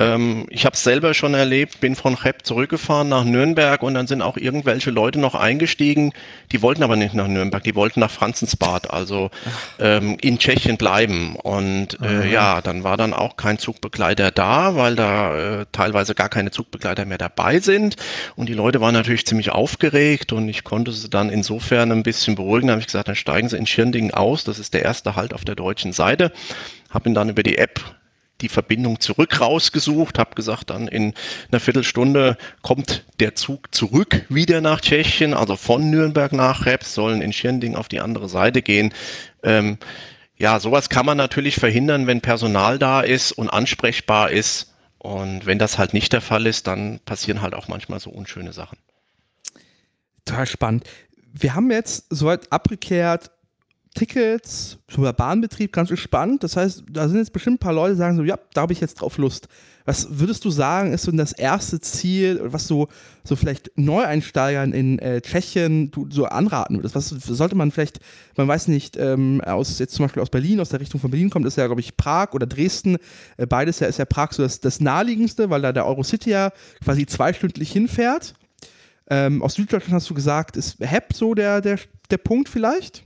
Ähm, ich habe es selber schon erlebt, bin von Cheb zurückgefahren nach Nürnberg und dann sind auch irgendwelche Leute noch eingestiegen, die wollten aber nicht nach Nürnberg, die wollten nach Franzensbad, also ähm, in Tschechien bleiben. Und äh, ja, dann war dann auch kein Zugbegleiter da, weil da äh, teilweise gar keine Zugbegleiter mehr dabei sind. Und die Leute waren natürlich ziemlich aufgeregt und ich konnte sie dann insofern ein bisschen beruhigen. Da habe ich gesagt, dann steigen sie in Schirndingen aus, das ist der erste Halt auf der deutschen Seite. Habe ihn dann über die App die Verbindung zurück rausgesucht, habe gesagt, dann in einer Viertelstunde kommt der Zug zurück wieder nach Tschechien, also von Nürnberg nach Reps, sollen in Schirnding auf die andere Seite gehen. Ähm, ja, sowas kann man natürlich verhindern, wenn Personal da ist und ansprechbar ist. Und wenn das halt nicht der Fall ist, dann passieren halt auch manchmal so unschöne Sachen. Total spannend. Wir haben jetzt soweit abgeklärt, Tickets, sogar Bahnbetrieb, ganz spannend. Das heißt, da sind jetzt bestimmt ein paar Leute, die sagen so, ja, da habe ich jetzt drauf Lust. Was würdest du sagen, ist so das erste Ziel, was so, so vielleicht Neueinsteigern in äh, Tschechien du, so anraten würdest? Was sollte man vielleicht, man weiß nicht, ähm, aus jetzt zum Beispiel aus Berlin, aus der Richtung von Berlin kommt, ist ja, glaube ich, Prag oder Dresden. Äh, beides ja ist ja Prag so das, das naheliegendste, weil da der Eurocity ja quasi zweistündlich hinfährt. Ähm, aus Süddeutschland hast du gesagt, ist HEP so der, der, der Punkt vielleicht?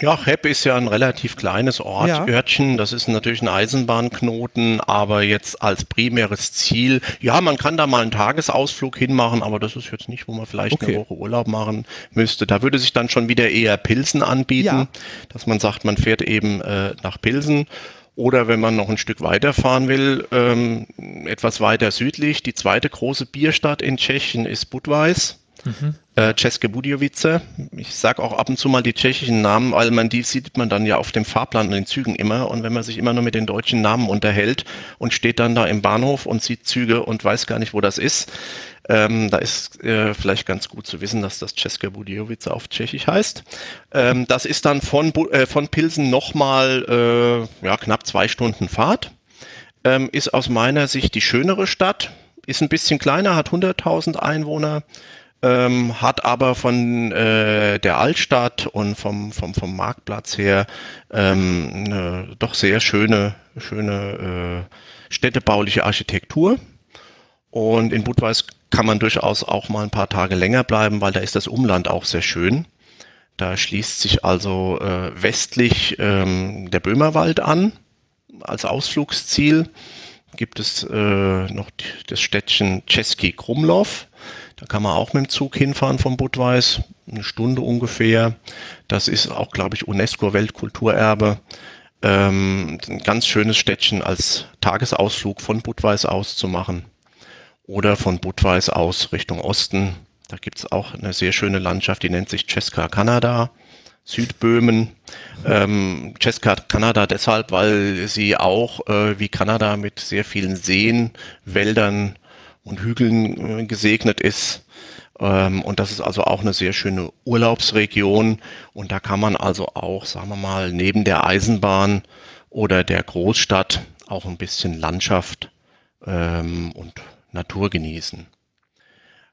Ja, Hepp ist ja ein relativ kleines Ort, ja. Örtchen. Das ist natürlich ein Eisenbahnknoten, aber jetzt als primäres Ziel, ja, man kann da mal einen Tagesausflug hinmachen, aber das ist jetzt nicht, wo man vielleicht okay. eine Woche Urlaub machen müsste. Da würde sich dann schon wieder eher Pilsen anbieten, ja. dass man sagt, man fährt eben äh, nach Pilsen. Oder wenn man noch ein Stück weiter fahren will, ähm, etwas weiter südlich, die zweite große Bierstadt in Tschechien ist Budweis. Mhm. Äh, České Budějovice. Ich sage auch ab und zu mal die tschechischen Namen, weil man die sieht man dann ja auf dem Fahrplan in den Zügen immer. Und wenn man sich immer nur mit den deutschen Namen unterhält und steht dann da im Bahnhof und sieht Züge und weiß gar nicht, wo das ist, ähm, da ist äh, vielleicht ganz gut zu wissen, dass das České Budějovice auf Tschechisch heißt. Ähm, das ist dann von, äh, von Pilsen nochmal äh, ja, knapp zwei Stunden Fahrt. Ähm, ist aus meiner Sicht die schönere Stadt. Ist ein bisschen kleiner, hat 100.000 Einwohner ähm, hat aber von äh, der Altstadt und vom, vom, vom Marktplatz her ähm, eine doch sehr schöne, schöne äh, städtebauliche Architektur. Und in Budweis kann man durchaus auch mal ein paar Tage länger bleiben, weil da ist das Umland auch sehr schön. Da schließt sich also äh, westlich ähm, der Böhmerwald an als Ausflugsziel. Gibt es äh, noch das Städtchen Czeski Krumlov da kann man auch mit dem Zug hinfahren vom Budweis, eine Stunde ungefähr. Das ist auch, glaube ich, UNESCO-Weltkulturerbe. Ähm, ein ganz schönes Städtchen als Tagesausflug von Budweis aus zu machen. Oder von Budweis aus Richtung Osten. Da gibt es auch eine sehr schöne Landschaft, die nennt sich Česká Kanada. Südböhmen. Ähm, Česká Kanada deshalb, weil sie auch äh, wie Kanada mit sehr vielen Seen, Wäldern und Hügeln äh, gesegnet ist. Ähm, und das ist also auch eine sehr schöne Urlaubsregion. Und da kann man also auch, sagen wir mal, neben der Eisenbahn oder der Großstadt auch ein bisschen Landschaft ähm, und Natur genießen.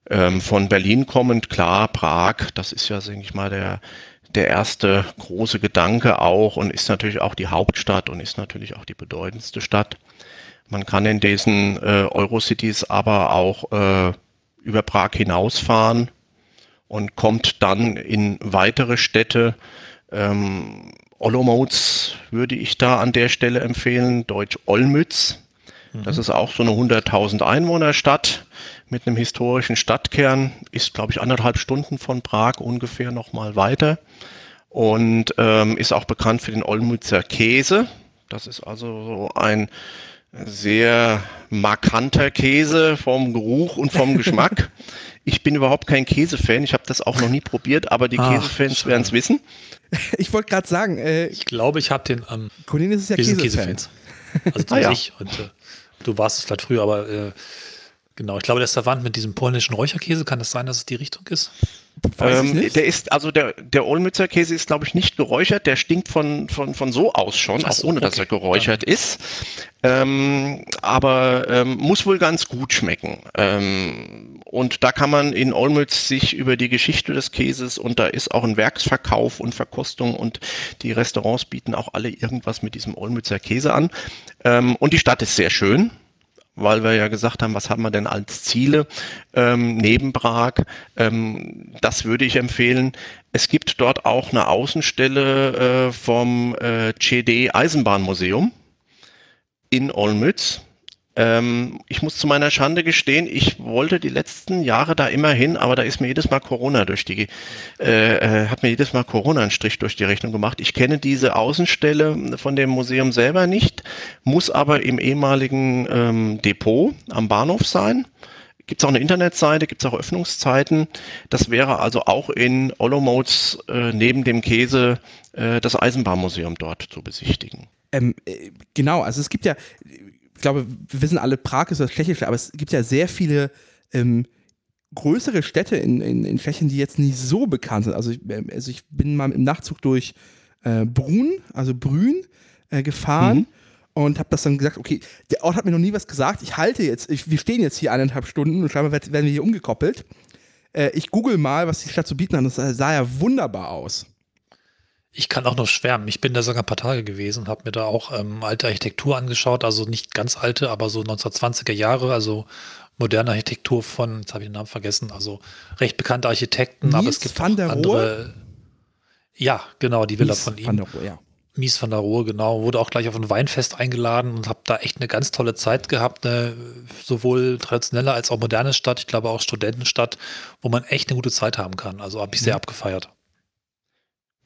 Ähm, von Berlin kommend, klar, Prag, das ist ja, denke ich mal, der, der erste große Gedanke auch und ist natürlich auch die Hauptstadt und ist natürlich auch die bedeutendste Stadt. Man kann in diesen äh, Eurocities aber auch äh, über Prag hinausfahren und kommt dann in weitere Städte. Ähm, Olomouc würde ich da an der Stelle empfehlen, Deutsch Olmütz. Mhm. Das ist auch so eine 100.000 Einwohnerstadt mit einem historischen Stadtkern, ist glaube ich anderthalb Stunden von Prag ungefähr nochmal weiter und ähm, ist auch bekannt für den Olmützer Käse. Das ist also so ein sehr markanter Käse vom Geruch und vom Geschmack. [laughs] Ich bin überhaupt kein Käsefan, ich habe das auch noch nie probiert, aber die Käsefans werden es wissen. [laughs] Ich wollte gerade sagen, äh, ich glaube, ich habe den am. Ähm, Cornelius ist ja Käsefan. Käsefans. Also [laughs] ah, ja. ich und äh, du warst es vielleicht früher, aber äh, genau, ich glaube, der ist verwandt mit diesem polnischen Räucherkäse. Kann das sein, dass es die Richtung ist? Ähm, der ist, also der, der Olmützer Käse ist, glaube ich, nicht geräuchert. Der stinkt von, von, von so aus schon, so, auch ohne okay. dass er geräuchert ja. ist. Ähm, aber ähm, muss wohl ganz gut schmecken. Ähm, und da kann man in Olmütz sich über die Geschichte des Käses und da ist auch ein Werksverkauf und Verkostung und die Restaurants bieten auch alle irgendwas mit diesem Olmützer Käse an. Ähm, und die Stadt ist sehr schön weil wir ja gesagt haben, was haben wir denn als Ziele ähm, neben Prag. Ähm, das würde ich empfehlen. Es gibt dort auch eine Außenstelle äh, vom äh, CD Eisenbahnmuseum in Olmütz. Ähm, ich muss zu meiner Schande gestehen, ich wollte die letzten Jahre da immer hin, aber da ist mir jedes Mal Corona durch die, äh, äh, hat mir jedes Mal Corona einen Strich durch die Rechnung gemacht. Ich kenne diese Außenstelle von dem Museum selber nicht, muss aber im ehemaligen ähm, Depot am Bahnhof sein. Gibt es auch eine Internetseite, gibt es auch Öffnungszeiten. Das wäre also auch in Olomouc äh, neben dem Käse äh, das Eisenbahnmuseum dort zu besichtigen. Ähm, äh, genau, also es gibt ja, ich glaube, wir wissen alle, Prag ist das Tschechische, aber es gibt ja sehr viele ähm, größere Städte in, in, in Tschechien, die jetzt nicht so bekannt sind. Also ich, also ich bin mal im Nachzug durch äh, Brunn, also Brünn, äh, gefahren. Mhm und habe das dann gesagt, okay, der Ort hat mir noch nie was gesagt. Ich halte jetzt, ich, wir stehen jetzt hier eineinhalb Stunden und scheinbar werden wir hier umgekoppelt. Äh, ich google mal, was die Stadt zu bieten hat. Das sah ja wunderbar aus. Ich kann auch noch schwärmen. Ich bin da sogar ein paar Tage gewesen, habe mir da auch ähm, alte Architektur angeschaut, also nicht ganz alte, aber so 1920er Jahre, also moderne Architektur von, jetzt habe ich den Namen vergessen, also recht bekannte Architekten, Nils aber es gibt van der andere. Rohe? Ja, genau, die Villa Mies von ihm. Van der Rohe, ja. Mies van der Rohe, genau, wurde auch gleich auf ein Weinfest eingeladen und habe da echt eine ganz tolle Zeit gehabt, eine sowohl traditionelle als auch moderne Stadt, ich glaube auch Studentenstadt, wo man echt eine gute Zeit haben kann. Also habe ich sehr mhm. abgefeiert.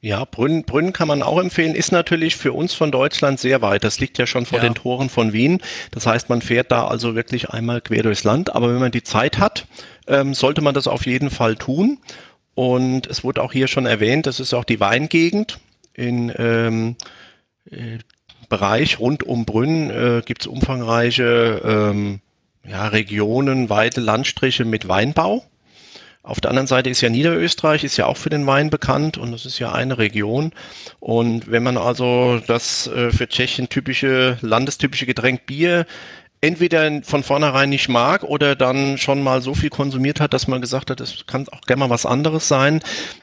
Ja, Brünn, Brünn kann man auch empfehlen, ist natürlich für uns von Deutschland sehr weit. Das liegt ja schon vor ja. den Toren von Wien. Das heißt, man fährt da also wirklich einmal quer durchs Land. Aber wenn man die Zeit hat, ähm, sollte man das auf jeden Fall tun. Und es wurde auch hier schon erwähnt, das ist auch die Weingegend in ähm, äh, Bereich rund um Brünn äh, gibt es umfangreiche ähm, ja, Regionen, weite Landstriche mit Weinbau. Auf der anderen Seite ist ja Niederösterreich, ist ja auch für den Wein bekannt und das ist ja eine Region. Und wenn man also das äh, für Tschechien typische, landestypische Getränk Bier entweder von vornherein nicht mag oder dann schon mal so viel konsumiert hat, dass man gesagt hat, es kann auch gerne mal was anderes sein,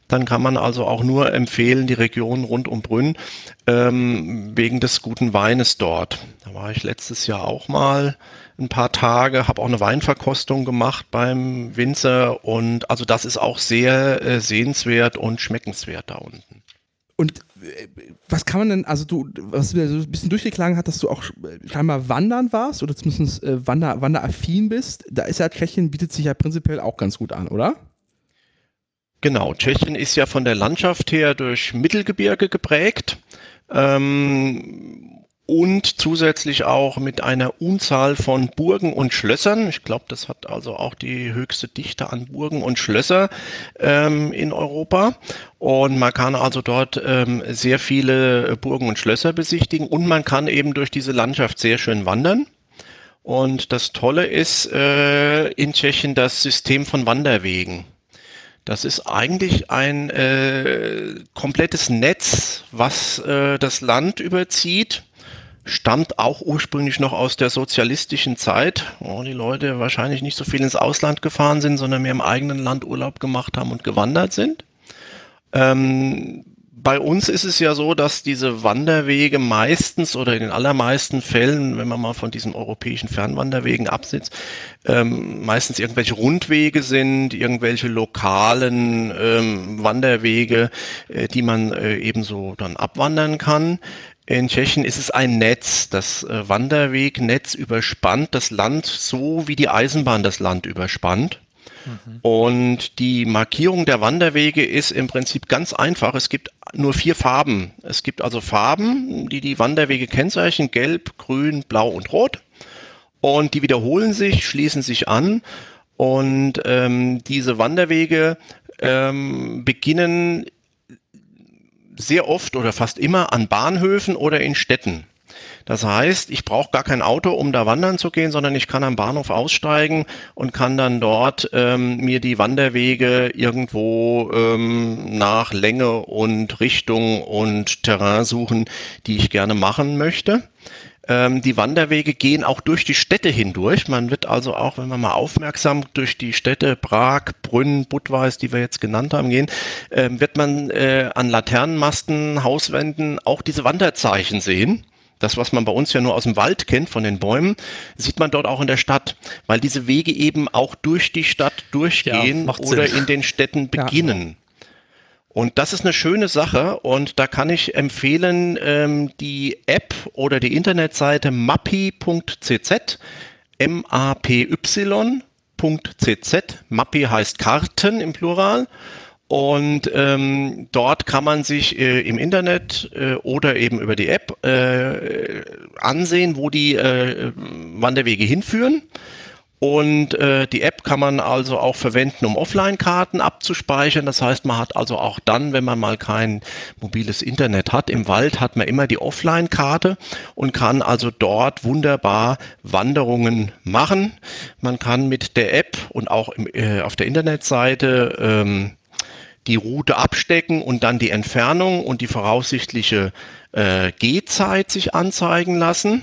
dann kann man also auch nur empfehlen, die Region rund um Brünn ähm, wegen des guten Weines dort. Da war ich letztes Jahr auch mal ein paar Tage, habe auch eine Weinverkostung gemacht beim Winzer und also das ist auch sehr äh, sehenswert und schmeckenswert da unten. Und äh, was kann man denn, also du, was mir so ein bisschen durchgeklagen hat, dass du auch scheinbar wandern warst oder zumindest äh, wander, wanderaffin bist, da ist ja Tschechien, bietet sich ja prinzipiell auch ganz gut an, oder? Genau, Tschechien ist ja von der Landschaft her durch Mittelgebirge geprägt. Ähm, und zusätzlich auch mit einer Unzahl von Burgen und Schlössern. Ich glaube, das hat also auch die höchste Dichte an Burgen und Schlösser ähm, in Europa. Und man kann also dort ähm, sehr viele Burgen und Schlösser besichtigen und man kann eben durch diese Landschaft sehr schön wandern. Und das Tolle ist äh, in Tschechien das System von Wanderwegen. Das ist eigentlich ein äh, komplettes Netz, was äh, das Land überzieht stammt auch ursprünglich noch aus der sozialistischen Zeit, wo die Leute wahrscheinlich nicht so viel ins Ausland gefahren sind, sondern mehr im eigenen Land Urlaub gemacht haben und gewandert sind. Ähm, bei uns ist es ja so, dass diese Wanderwege meistens oder in den allermeisten Fällen, wenn man mal von diesen europäischen Fernwanderwegen absitzt, ähm, meistens irgendwelche Rundwege sind, irgendwelche lokalen ähm, Wanderwege, äh, die man äh, ebenso dann abwandern kann. In Tschechien ist es ein Netz. Das äh, Wanderwegnetz überspannt das Land so, wie die Eisenbahn das Land überspannt. Mhm. Und die Markierung der Wanderwege ist im Prinzip ganz einfach. Es gibt nur vier Farben. Es gibt also Farben, die die Wanderwege kennzeichnen. Gelb, Grün, Blau und Rot. Und die wiederholen sich, schließen sich an. Und ähm, diese Wanderwege ähm, beginnen sehr oft oder fast immer an Bahnhöfen oder in Städten. Das heißt, ich brauche gar kein Auto, um da wandern zu gehen, sondern ich kann am Bahnhof aussteigen und kann dann dort ähm, mir die Wanderwege irgendwo ähm, nach Länge und Richtung und Terrain suchen, die ich gerne machen möchte. Ähm, die Wanderwege gehen auch durch die Städte hindurch. Man wird also auch, wenn man mal aufmerksam durch die Städte Prag, Brünn, Budweis, die wir jetzt genannt haben, gehen, äh, wird man äh, an Laternenmasten, Hauswänden auch diese Wanderzeichen sehen. Das, was man bei uns ja nur aus dem Wald kennt, von den Bäumen, sieht man dort auch in der Stadt, weil diese Wege eben auch durch die Stadt durchgehen ja, oder Sinn. in den Städten beginnen. Ja. Und das ist eine schöne Sache und da kann ich empfehlen ähm, die App oder die Internetseite mappi.cz, M-A-P-Y.cz. Mappi heißt Karten im Plural. Und ähm, dort kann man sich äh, im Internet äh, oder eben über die App äh, ansehen, wo die äh, Wanderwege hinführen. Und äh, die App kann man also auch verwenden, um Offline-Karten abzuspeichern. Das heißt, man hat also auch dann, wenn man mal kein mobiles Internet hat, im Wald hat man immer die Offline-Karte und kann also dort wunderbar Wanderungen machen. Man kann mit der App und auch im, äh, auf der Internetseite ähm, die Route abstecken und dann die Entfernung und die voraussichtliche äh, Gehzeit sich anzeigen lassen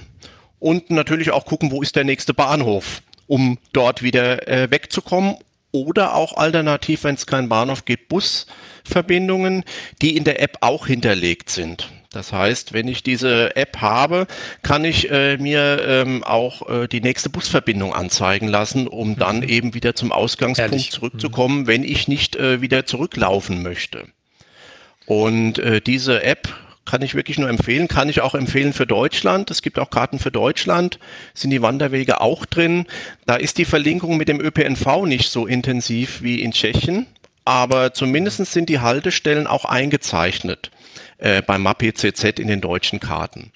und natürlich auch gucken, wo ist der nächste Bahnhof um dort wieder äh, wegzukommen. Oder auch alternativ, wenn es keinen Bahnhof gibt, Busverbindungen, die in der App auch hinterlegt sind. Das heißt, wenn ich diese App habe, kann ich äh, mir ähm, auch äh, die nächste Busverbindung anzeigen lassen, um dann mhm. eben wieder zum Ausgangspunkt Ehrlich? zurückzukommen, mhm. wenn ich nicht äh, wieder zurücklaufen möchte. Und äh, diese App kann ich wirklich nur empfehlen, kann ich auch empfehlen für Deutschland. Es gibt auch Karten für Deutschland, sind die Wanderwege auch drin. Da ist die Verlinkung mit dem ÖPNV nicht so intensiv wie in Tschechien, aber zumindest sind die Haltestellen auch eingezeichnet äh, beim MAP-CZ in den deutschen Karten.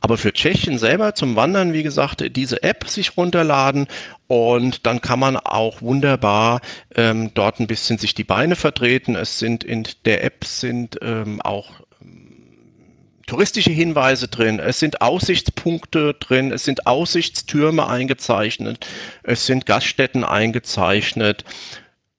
Aber für Tschechien selber zum Wandern, wie gesagt, diese App sich runterladen und dann kann man auch wunderbar ähm, dort ein bisschen sich die Beine vertreten. Es sind in der App sind ähm, auch touristische Hinweise drin, es sind Aussichtspunkte drin, es sind Aussichtstürme eingezeichnet, es sind Gaststätten eingezeichnet.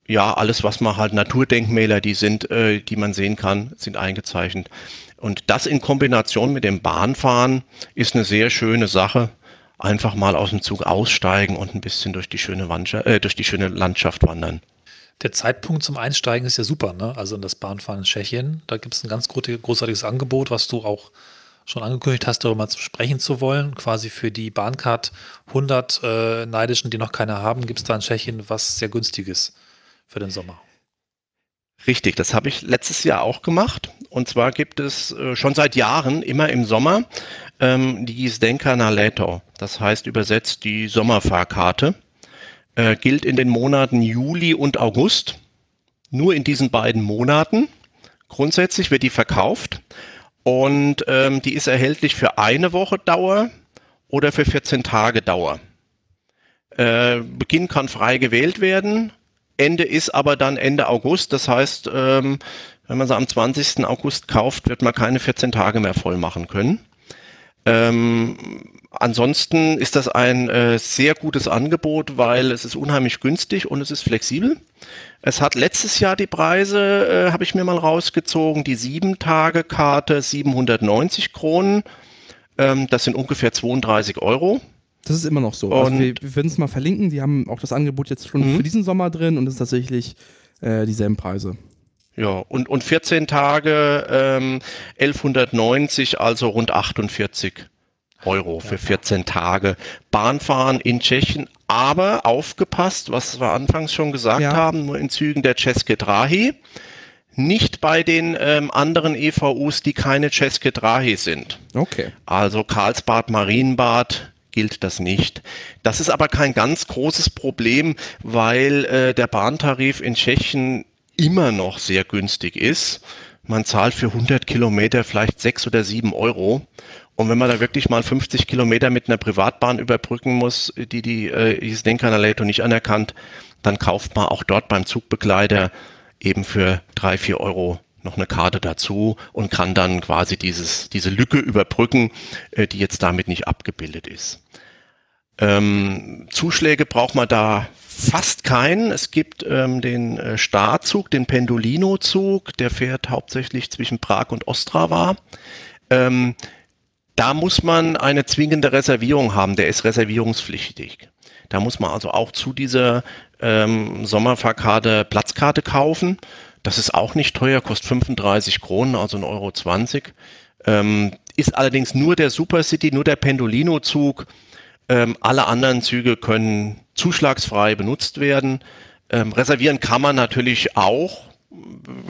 Ja, alles, was man halt Naturdenkmäler, die sind, äh, die man sehen kann, sind eingezeichnet. Und das in Kombination mit dem Bahnfahren ist eine sehr schöne Sache. Einfach mal aus dem Zug aussteigen und ein bisschen durch die schöne, Wandschaft, äh, durch die schöne Landschaft wandern. Der Zeitpunkt zum Einsteigen ist ja super, ne? Also in das Bahnfahren in Tschechien. Da gibt es ein ganz großartiges Angebot, was du auch schon angekündigt hast, darüber mal zu sprechen zu wollen. Quasi für die Bahncard 100 äh, Neidischen, die noch keine haben, gibt es da in Tschechien was sehr günstiges für den Sommer. Richtig, das habe ich letztes Jahr auch gemacht. Und zwar gibt es äh, schon seit Jahren immer im Sommer ähm, die Zdenka na Leto. Das heißt übersetzt die Sommerfahrkarte äh, gilt in den Monaten Juli und August. Nur in diesen beiden Monaten. Grundsätzlich wird die verkauft und ähm, die ist erhältlich für eine Woche Dauer oder für 14 Tage Dauer. Äh, Beginn kann frei gewählt werden. Ende ist aber dann Ende August. Das heißt, ähm, wenn man sie am 20. August kauft, wird man keine 14 Tage mehr voll machen können. Ähm, ansonsten ist das ein äh, sehr gutes Angebot, weil es ist unheimlich günstig und es ist flexibel. Es hat letztes Jahr die Preise, äh, habe ich mir mal rausgezogen, die 7-Tage-Karte 790 Kronen. Ähm, das sind ungefähr 32 Euro. Das ist immer noch so. Also wir, wir werden es mal verlinken. Die haben auch das Angebot jetzt schon mhm. für diesen Sommer drin und es ist tatsächlich äh, dieselben Preise. Ja, und, und 14 Tage ähm, 1190, also rund 48 Euro für 14 Tage Bahnfahren in Tschechien. Aber aufgepasst, was wir anfangs schon gesagt ja. haben, nur in Zügen der České Drahy, nicht bei den ähm, anderen EVUs, die keine České Drahy sind. Okay. Also Karlsbad, Marienbad, gilt das nicht. Das ist aber kein ganz großes Problem, weil äh, der Bahntarif in Tschechien immer noch sehr günstig ist. Man zahlt für 100 Kilometer vielleicht sechs oder sieben Euro. Und wenn man da wirklich mal 50 Kilometer mit einer Privatbahn überbrücken muss, die die äh, Isdenkanaleto nicht anerkannt, dann kauft man auch dort beim Zugbegleiter eben für drei, vier Euro noch eine Karte dazu und kann dann quasi dieses, diese Lücke überbrücken, äh, die jetzt damit nicht abgebildet ist. Ähm, Zuschläge braucht man da fast keinen. Es gibt ähm, den äh, Starzug, den Pendolino-Zug, der fährt hauptsächlich zwischen Prag und Ostrava. Ähm, da muss man eine zwingende Reservierung haben, der ist reservierungspflichtig. Da muss man also auch zu dieser ähm, Sommerfahrkarte Platzkarte kaufen. Das ist auch nicht teuer, kostet 35 Kronen, also 1,20 Euro. 20. Ähm, ist allerdings nur der Supercity, nur der Pendolino-Zug. Ähm, alle anderen Züge können zuschlagsfrei benutzt werden. Ähm, reservieren kann man natürlich auch,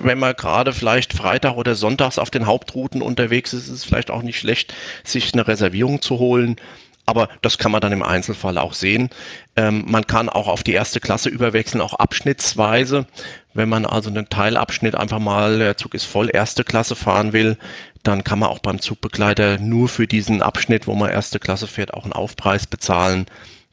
wenn man gerade vielleicht Freitag oder Sonntags auf den Hauptrouten unterwegs ist, ist es vielleicht auch nicht schlecht, sich eine Reservierung zu holen. Aber das kann man dann im Einzelfall auch sehen. Ähm, man kann auch auf die erste Klasse überwechseln, auch abschnittsweise. Wenn man also einen Teilabschnitt einfach mal, der Zug ist voll erste Klasse fahren will, dann kann man auch beim Zugbegleiter nur für diesen Abschnitt, wo man erste Klasse fährt, auch einen Aufpreis bezahlen.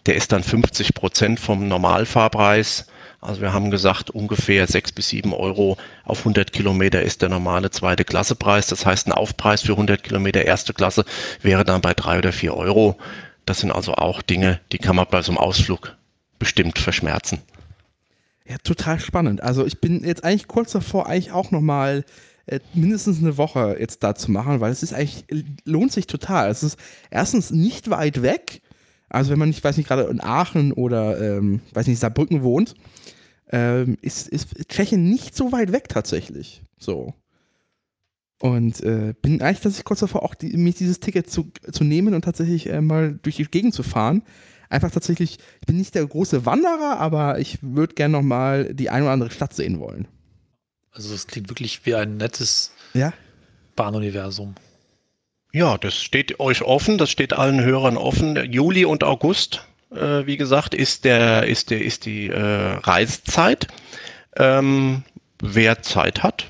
der ist dann 50 Prozent vom Normalfahrpreis. Also wir haben gesagt, ungefähr 6 bis 7 Euro auf 100 Kilometer ist der normale zweite Klassepreis. Das heißt, ein Aufpreis für 100 Kilometer erste Klasse wäre dann bei 3 oder 4 Euro. Das sind also auch Dinge, die kann man bei so einem Ausflug bestimmt verschmerzen. Ja, total spannend. Also ich bin jetzt eigentlich kurz davor, eigentlich auch nochmal äh, mindestens eine Woche jetzt da zu machen, weil es ist eigentlich, lohnt sich total. Es ist erstens nicht weit weg. Also wenn man nicht, weiß nicht, gerade in Aachen oder, ähm, weiß nicht, Saarbrücken wohnt, ähm, ist, ist Tschechien nicht so weit weg tatsächlich. So. Und äh, bin eigentlich tatsächlich kurz davor, auch die, mich dieses Ticket zu, zu nehmen und tatsächlich äh, mal durch die Gegend zu fahren. Einfach tatsächlich, ich bin nicht der große Wanderer, aber ich würde gerne nochmal die eine oder andere Stadt sehen wollen. Also es klingt wirklich wie ein nettes ja? Bahnuniversum. Ja, das steht euch offen, das steht allen Hörern offen. Juli und August, äh, wie gesagt, ist der, ist der, ist die äh, Reisezeit. Ähm, wer Zeit hat,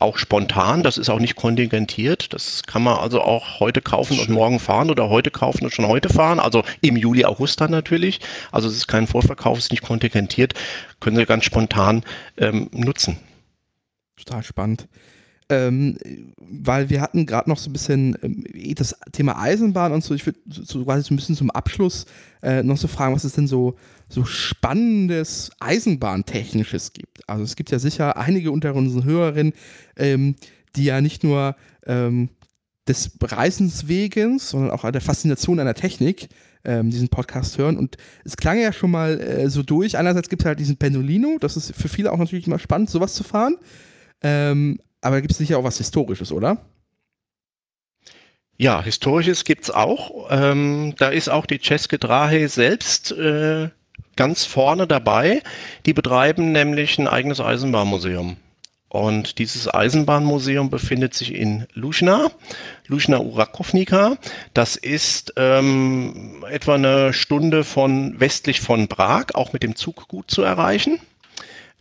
auch spontan, das ist auch nicht kontingentiert. Das kann man also auch heute kaufen und morgen fahren oder heute kaufen und schon heute fahren. Also im Juli, August dann natürlich. Also es ist kein Vorverkauf, es ist nicht kontingentiert. Können Sie ganz spontan ähm, nutzen. Total spannend. Ähm, weil wir hatten gerade noch so ein bisschen ähm, das Thema Eisenbahn und so. Ich würde so quasi so ein bisschen zum Abschluss äh, noch so fragen, was es denn so, so spannendes Eisenbahntechnisches gibt. Also es gibt ja sicher einige unter unseren Hörerinnen, ähm, die ja nicht nur ähm, des Reisenswegens, sondern auch der Faszination einer Technik ähm, diesen Podcast hören. Und es klang ja schon mal äh, so durch. Einerseits gibt es halt diesen Pendolino, das ist für viele auch natürlich immer spannend, sowas zu fahren. Ähm, aber da gibt es sicher auch was Historisches, oder? Ja, Historisches gibt es auch. Ähm, da ist auch die Ceske Drahe selbst äh, ganz vorne dabei. Die betreiben nämlich ein eigenes Eisenbahnmuseum. Und dieses Eisenbahnmuseum befindet sich in Luschna, Luschna Urakovnica. Das ist ähm, etwa eine Stunde von westlich von Prag, auch mit dem Zug gut zu erreichen.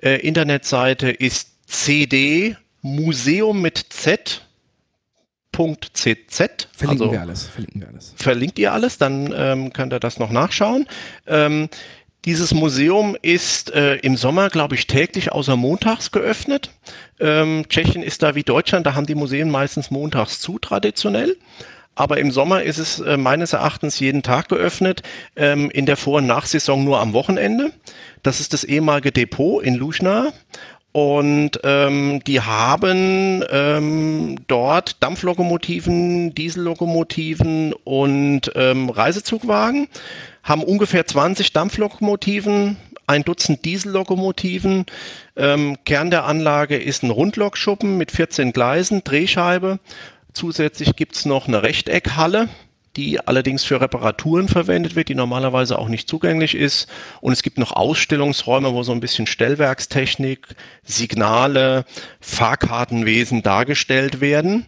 Äh, Internetseite ist cd Museum mit Z. .cz. Verlinken also, wir alles. Verlinken wir alles. Verlinkt ihr alles, dann ähm, könnt ihr das noch nachschauen. Ähm, dieses Museum ist äh, im Sommer, glaube ich, täglich außer montags geöffnet. Ähm, Tschechien ist da wie Deutschland, da haben die Museen meistens montags zu traditionell. Aber im Sommer ist es äh, meines Erachtens jeden Tag geöffnet, ähm, in der Vor- und Nachsaison nur am Wochenende. Das ist das ehemalige Depot in Luschna. Und ähm, die haben ähm, dort Dampflokomotiven, Diesellokomotiven und ähm, Reisezugwagen, haben ungefähr 20 Dampflokomotiven, ein Dutzend Diesellokomotiven. Ähm, Kern der Anlage ist ein Rundlokschuppen mit 14 Gleisen, Drehscheibe. Zusätzlich gibt's noch eine Rechteckhalle die allerdings für Reparaturen verwendet wird, die normalerweise auch nicht zugänglich ist. Und es gibt noch Ausstellungsräume, wo so ein bisschen Stellwerkstechnik, Signale, Fahrkartenwesen dargestellt werden.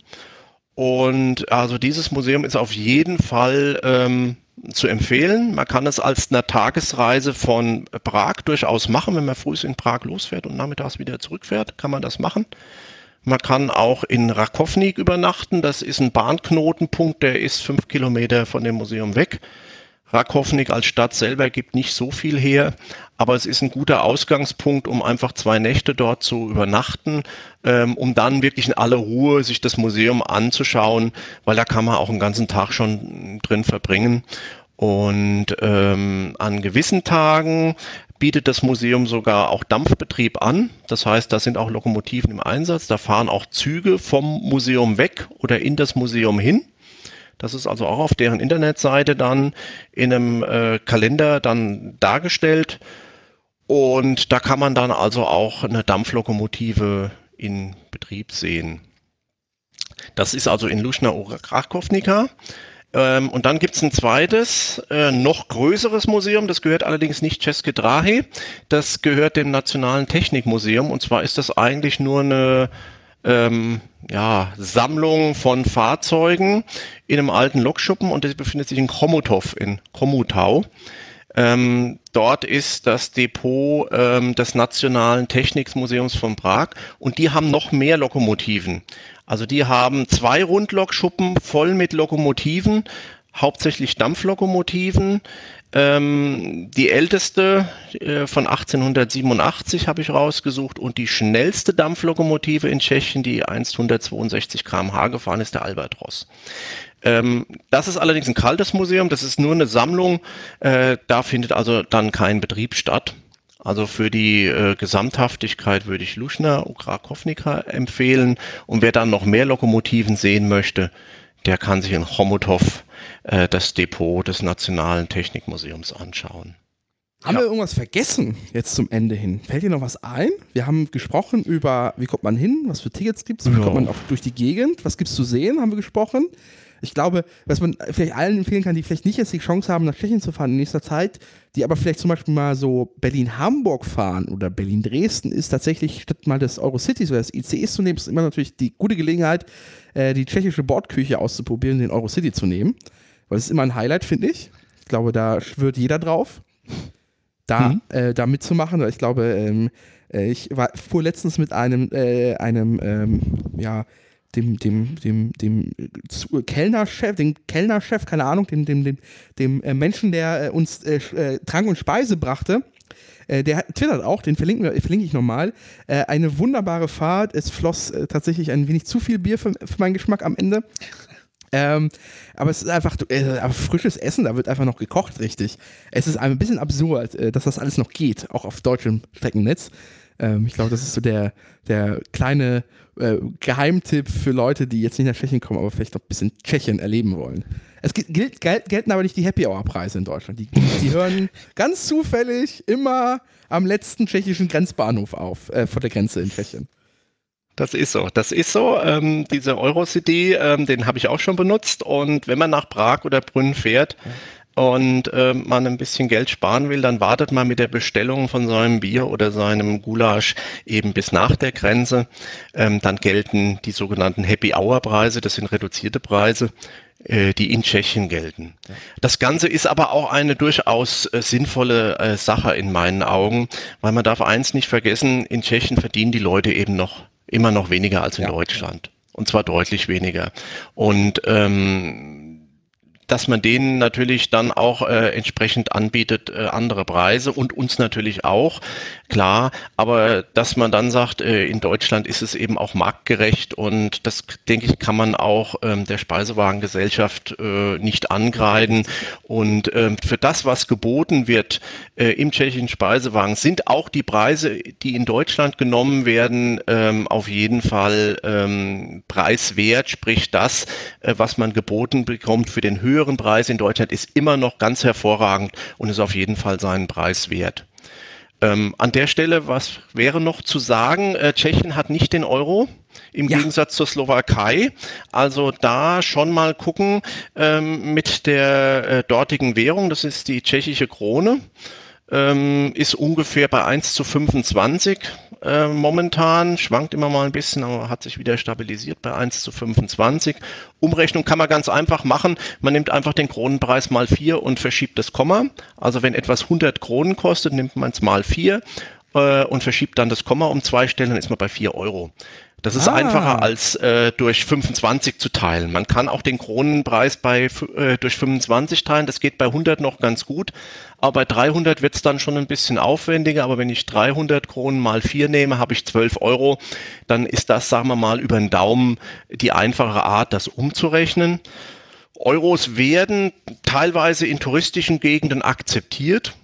Und also dieses Museum ist auf jeden Fall ähm, zu empfehlen. Man kann es als eine Tagesreise von Prag durchaus machen, wenn man früh in Prag losfährt und nachmittags wieder zurückfährt, kann man das machen. Man kann auch in Rakovnik übernachten. Das ist ein Bahnknotenpunkt, der ist fünf Kilometer von dem Museum weg. Rakovnik als Stadt selber gibt nicht so viel her, aber es ist ein guter Ausgangspunkt, um einfach zwei Nächte dort zu übernachten, ähm, um dann wirklich in aller Ruhe sich das Museum anzuschauen, weil da kann man auch einen ganzen Tag schon drin verbringen. Und ähm, an gewissen Tagen bietet das Museum sogar auch Dampfbetrieb an. Das heißt, da sind auch Lokomotiven im Einsatz. Da fahren auch Züge vom Museum weg oder in das Museum hin. Das ist also auch auf deren Internetseite dann in einem äh, Kalender dann dargestellt. Und da kann man dann also auch eine Dampflokomotive in Betrieb sehen. Das ist also in Luschna Krakovnica. Ähm, und dann gibt es ein zweites, äh, noch größeres Museum, das gehört allerdings nicht České Drahy, das gehört dem Nationalen Technikmuseum und zwar ist das eigentlich nur eine ähm, ja, Sammlung von Fahrzeugen in einem alten Lokschuppen und das befindet sich in Chomutov in Komutau. Ähm, dort ist das Depot ähm, des Nationalen Technikmuseums von Prag und die haben noch mehr Lokomotiven. Also die haben zwei Rundlokschuppen voll mit Lokomotiven, hauptsächlich Dampflokomotiven. Ähm, die älteste äh, von 1887 habe ich rausgesucht und die schnellste Dampflokomotive in Tschechien, die einst 162 km/h gefahren ist, der Albatros. Ähm, das ist allerdings ein kaltes Museum, das ist nur eine Sammlung, äh, da findet also dann kein Betrieb statt. Also für die äh, Gesamthaftigkeit würde ich Luschner und Krakownika empfehlen. Und wer dann noch mehr Lokomotiven sehen möchte, der kann sich in Chomutov äh, das Depot des Nationalen Technikmuseums anschauen. Haben ja. wir irgendwas vergessen jetzt zum Ende hin? Fällt dir noch was ein? Wir haben gesprochen über, wie kommt man hin, was für Tickets gibt es, wie ja. kommt man auch durch die Gegend, was gibt es zu sehen, haben wir gesprochen. Ich glaube, was man vielleicht allen empfehlen kann, die vielleicht nicht jetzt die Chance haben, nach Tschechien zu fahren in nächster Zeit, die aber vielleicht zum Beispiel mal so Berlin-Hamburg fahren oder Berlin-Dresden, ist tatsächlich statt mal des Eurocities oder des ICEs zu nehmen, ist immer natürlich die gute Gelegenheit, äh, die tschechische Bordküche auszuprobieren, den Eurocity zu nehmen. Weil das ist immer ein Highlight, finde ich. Ich glaube, da schwört jeder drauf, da, mhm. äh, da mitzumachen. Ich glaube, ähm, äh, ich war, fuhr letztens mit einem, äh, einem ähm, ja, dem, dem, dem, dem Kellnerchef, dem Kellnerchef, keine Ahnung, dem, dem, dem, dem äh, Menschen, der äh, uns äh, äh, Trank und Speise brachte, äh, der twittert auch, den verlinke, verlinke ich nochmal. Äh, eine wunderbare Fahrt. Es floss tatsächlich ein wenig zu viel Bier für, für meinen Geschmack am Ende. Ähm, aber es ist einfach äh, frisches Essen, da wird einfach noch gekocht, richtig. Es ist ein bisschen absurd, äh, dass das alles noch geht, auch auf deutschem Streckennetz. Ähm, ich glaube, das ist so der, der kleine äh, Geheimtipp für Leute, die jetzt nicht nach Tschechien kommen, aber vielleicht noch ein bisschen Tschechien erleben wollen. Es gilt, gel gelten aber nicht die Happy Hour Preise in Deutschland. Die, die hören [laughs] ganz zufällig immer am letzten tschechischen Grenzbahnhof auf, äh, vor der Grenze in Tschechien. Das ist so, das ist so. Ähm, diese Euro-CD, ähm, den habe ich auch schon benutzt. Und wenn man nach Prag oder Brünn fährt, und äh, man ein bisschen Geld sparen will, dann wartet man mit der Bestellung von seinem Bier oder seinem Gulasch eben bis nach der Grenze. Ähm, dann gelten die sogenannten Happy Hour Preise, das sind reduzierte Preise äh, die in Tschechien gelten. Das Ganze ist aber auch eine durchaus äh, sinnvolle äh, Sache in meinen Augen, weil man darf eins nicht vergessen, in Tschechien verdienen die Leute eben noch immer noch weniger als in ja. Deutschland. Und zwar deutlich weniger. Und ähm, dass man denen natürlich dann auch äh, entsprechend anbietet, äh, andere Preise und uns natürlich auch, klar, aber dass man dann sagt, äh, in Deutschland ist es eben auch marktgerecht und das, denke ich, kann man auch ähm, der Speisewagengesellschaft äh, nicht angreifen. Und ähm, für das, was geboten wird äh, im tschechischen Speisewagen, sind auch die Preise, die in Deutschland genommen werden, ähm, auf jeden Fall ähm, preiswert, sprich das, äh, was man geboten bekommt für den höheren höheren Preis in Deutschland ist immer noch ganz hervorragend und ist auf jeden Fall seinen Preis wert. Ähm, an der Stelle, was wäre noch zu sagen? Äh, Tschechien hat nicht den Euro im ja. Gegensatz zur Slowakei. Also da schon mal gucken ähm, mit der äh, dortigen Währung, das ist die tschechische Krone ähm, ist ungefähr bei 1 zu 25 äh, momentan, schwankt immer mal ein bisschen, aber hat sich wieder stabilisiert bei 1 zu 25. Umrechnung kann man ganz einfach machen. Man nimmt einfach den Kronenpreis mal 4 und verschiebt das Komma. Also wenn etwas 100 Kronen kostet, nimmt man es mal 4 äh, und verschiebt dann das Komma um zwei Stellen, dann ist man bei 4 Euro. Das ist ah. einfacher als äh, durch 25 zu teilen. Man kann auch den Kronenpreis bei, äh, durch 25 teilen. Das geht bei 100 noch ganz gut. Aber bei 300 wird es dann schon ein bisschen aufwendiger. Aber wenn ich 300 Kronen mal 4 nehme, habe ich 12 Euro. Dann ist das, sagen wir mal, über den Daumen die einfache Art, das umzurechnen. Euros werden teilweise in touristischen Gegenden akzeptiert.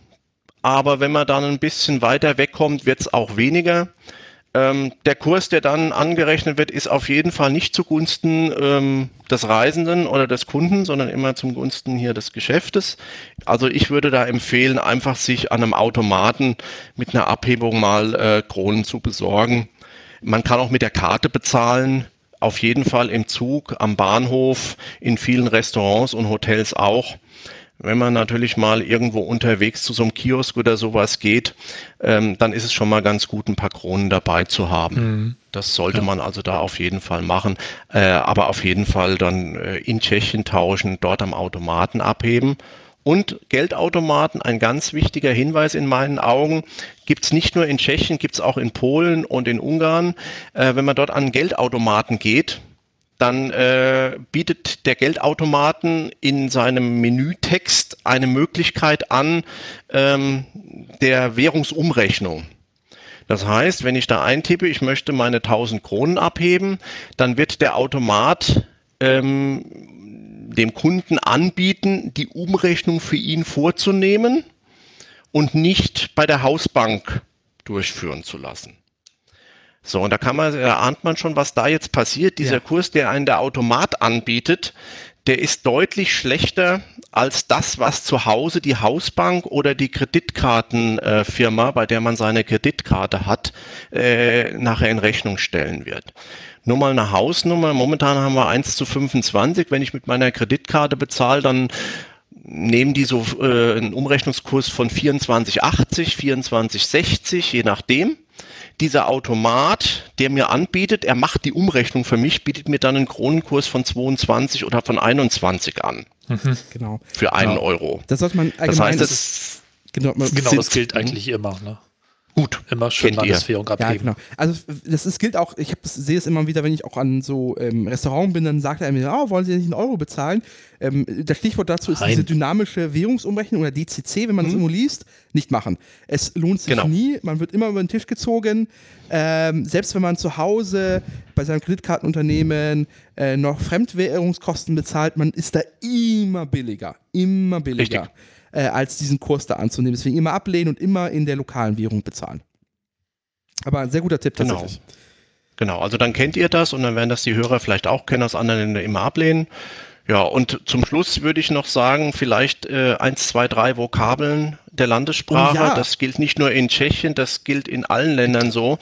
Aber wenn man dann ein bisschen weiter wegkommt, wird es auch weniger. Ähm, der Kurs, der dann angerechnet wird, ist auf jeden Fall nicht zugunsten ähm, des Reisenden oder des Kunden, sondern immer zum Gunsten hier des Geschäftes. Also ich würde da empfehlen, einfach sich an einem Automaten mit einer Abhebung mal äh, Kronen zu besorgen. Man kann auch mit der Karte bezahlen. Auf jeden Fall im Zug, am Bahnhof, in vielen Restaurants und Hotels auch. Wenn man natürlich mal irgendwo unterwegs zu so einem Kiosk oder sowas geht, ähm, dann ist es schon mal ganz gut, ein paar Kronen dabei zu haben. Mhm. Das sollte ja. man also da auf jeden Fall machen. Äh, aber auf jeden Fall dann äh, in Tschechien tauschen, dort am Automaten abheben. Und Geldautomaten, ein ganz wichtiger Hinweis in meinen Augen, gibt es nicht nur in Tschechien, gibt es auch in Polen und in Ungarn. Äh, wenn man dort an Geldautomaten geht, dann äh, bietet der Geldautomaten in seinem Menütext eine Möglichkeit an ähm, der Währungsumrechnung. Das heißt, wenn ich da eintippe, ich möchte meine 1000 Kronen abheben, dann wird der Automat ähm, dem Kunden anbieten, die Umrechnung für ihn vorzunehmen und nicht bei der Hausbank durchführen zu lassen. So, und da kann man, da ahnt man schon, was da jetzt passiert. Dieser ja. Kurs, der einen der Automat anbietet, der ist deutlich schlechter als das, was zu Hause die Hausbank oder die Kreditkartenfirma, äh, bei der man seine Kreditkarte hat, äh, nachher in Rechnung stellen wird. Nur mal eine Hausnummer. Momentan haben wir 1 zu 25. Wenn ich mit meiner Kreditkarte bezahle, dann nehmen die so äh, einen Umrechnungskurs von 24,80, 24,60, je nachdem dieser Automat, der mir anbietet, er macht die Umrechnung für mich, bietet mir dann einen Kronenkurs von 22 oder von 21 an. Mhm. Genau. Für einen genau. Euro. Das sollte man allgemein. Das heißt, das, genau, genau das gilt eigentlich immer. Ne? Gut. Immer schön Landeswährung abgeben. Ja, genau. Also das ist, gilt auch, ich sehe es immer wieder, wenn ich auch an so ähm, Restaurant bin, dann sagt er mir, oh, wollen Sie nicht einen Euro bezahlen? Ähm, das Stichwort dazu ist Nein. diese dynamische Währungsumrechnung oder DCC, wenn man mhm. das irgendwo liest, nicht machen. Es lohnt sich genau. nie, man wird immer über den Tisch gezogen. Ähm, selbst wenn man zu Hause bei seinem Kreditkartenunternehmen äh, noch Fremdwährungskosten bezahlt, man ist da immer billiger. Immer billiger. Richtig äh, als diesen Kurs da anzunehmen. Deswegen immer ablehnen und immer in der lokalen Währung bezahlen. Aber ein sehr guter Tipp genau. tatsächlich. Genau, also dann kennt ihr das und dann werden das die Hörer vielleicht auch kennen, aus anderen Ländern immer ablehnen. Ja, und zum Schluss würde ich noch sagen, vielleicht äh, eins, zwei, drei Vokabeln der Landessprache. Oh ja. Das gilt nicht nur in Tschechien, das gilt in allen Ländern so.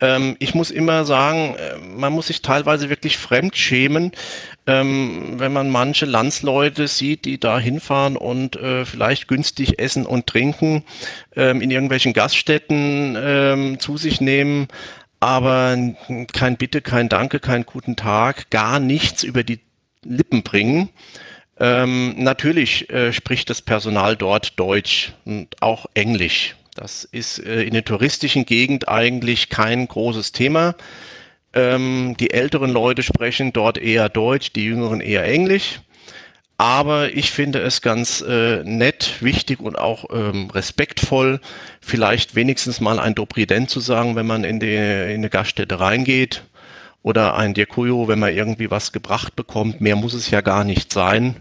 Ähm, ich muss immer sagen, äh, man muss sich teilweise wirklich fremd schämen, ähm, wenn man manche Landsleute sieht, die da hinfahren und äh, vielleicht günstig essen und trinken, ähm, in irgendwelchen Gaststätten ähm, zu sich nehmen aber kein Bitte, kein Danke, kein guten Tag, gar nichts über die Lippen bringen. Ähm, natürlich äh, spricht das Personal dort Deutsch und auch Englisch. Das ist äh, in der touristischen Gegend eigentlich kein großes Thema. Ähm, die älteren Leute sprechen dort eher Deutsch, die jüngeren eher Englisch. Aber ich finde es ganz äh, nett, wichtig und auch ähm, respektvoll, vielleicht wenigstens mal ein Doprident zu sagen, wenn man in, die, in eine Gaststätte reingeht oder ein Dirkuyo, wenn man irgendwie was gebracht bekommt. Mehr muss es ja gar nicht sein.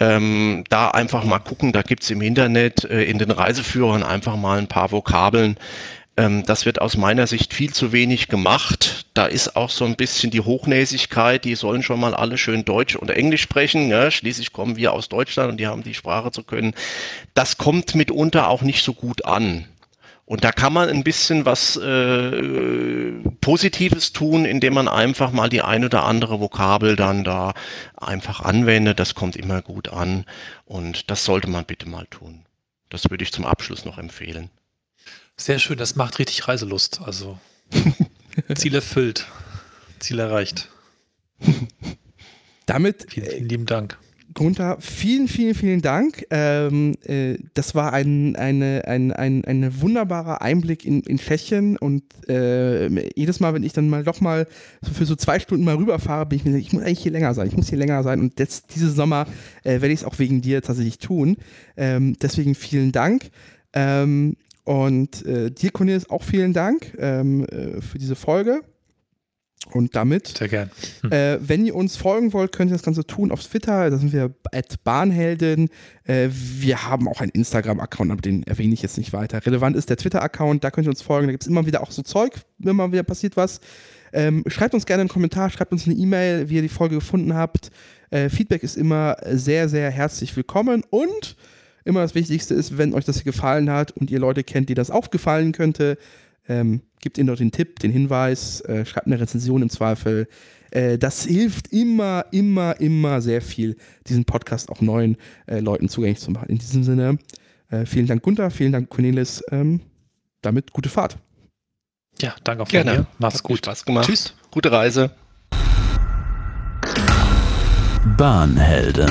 Ähm, da einfach mal gucken, da gibt's im Internet äh, in den Reiseführern einfach mal ein paar Vokabeln. Ähm, das wird aus meiner Sicht viel zu wenig gemacht. Da ist auch so ein bisschen die Hochnäsigkeit, die sollen schon mal alle schön Deutsch und Englisch sprechen. Ja? Schließlich kommen wir aus Deutschland und die haben die Sprache zu können. Das kommt mitunter auch nicht so gut an. Und da kann man ein bisschen was äh, Positives tun, indem man einfach mal die ein oder andere Vokabel dann da einfach anwendet. Das kommt immer gut an und das sollte man bitte mal tun. Das würde ich zum Abschluss noch empfehlen. Sehr schön, das macht richtig Reiselust. Also [laughs] Ziel erfüllt, Ziel erreicht. Damit vielen, vielen lieben Dank. Gunther, vielen, vielen, vielen Dank. Ähm, äh, das war ein, eine, ein, ein, ein wunderbarer Einblick in, in Tschechien und äh, jedes Mal, wenn ich dann mal doch mal so für so zwei Stunden mal rüberfahre, bin ich mir, ich muss eigentlich hier länger sein, ich muss hier länger sein und jetzt, diese Sommer äh, werde ich es auch wegen dir tatsächlich tun. Ähm, deswegen vielen Dank. Ähm, und äh, dir, Cornelis, auch vielen Dank ähm, äh, für diese Folge. Und damit, Sehr gern. Hm. Äh, wenn ihr uns folgen wollt, könnt ihr das Ganze tun auf Twitter. Da sind wir at Bahnhelden. Äh, wir haben auch einen Instagram-Account, aber den erwähne ich jetzt nicht weiter. Relevant ist der Twitter-Account, da könnt ihr uns folgen. Da gibt es immer wieder auch so Zeug, wenn mal wieder passiert was. Ähm, schreibt uns gerne einen Kommentar, schreibt uns eine E-Mail, wie ihr die Folge gefunden habt. Äh, Feedback ist immer sehr, sehr herzlich willkommen. Und immer das Wichtigste ist, wenn euch das hier gefallen hat und ihr Leute kennt, die das auch gefallen könnte, ähm, gebt ihnen doch den Tipp, den Hinweis, äh, schreibt eine Rezension im Zweifel. Äh, das hilft immer, immer, immer sehr viel, diesen Podcast auch neuen äh, Leuten zugänglich zu machen. In diesem Sinne, äh, vielen Dank, Gunther, vielen Dank, Cornelis. Ähm, damit gute Fahrt. Ja, danke auch von Gerne. mir. Macht's gut. Spaß gemacht. Tschüss. Gute Reise. Bahnhelden.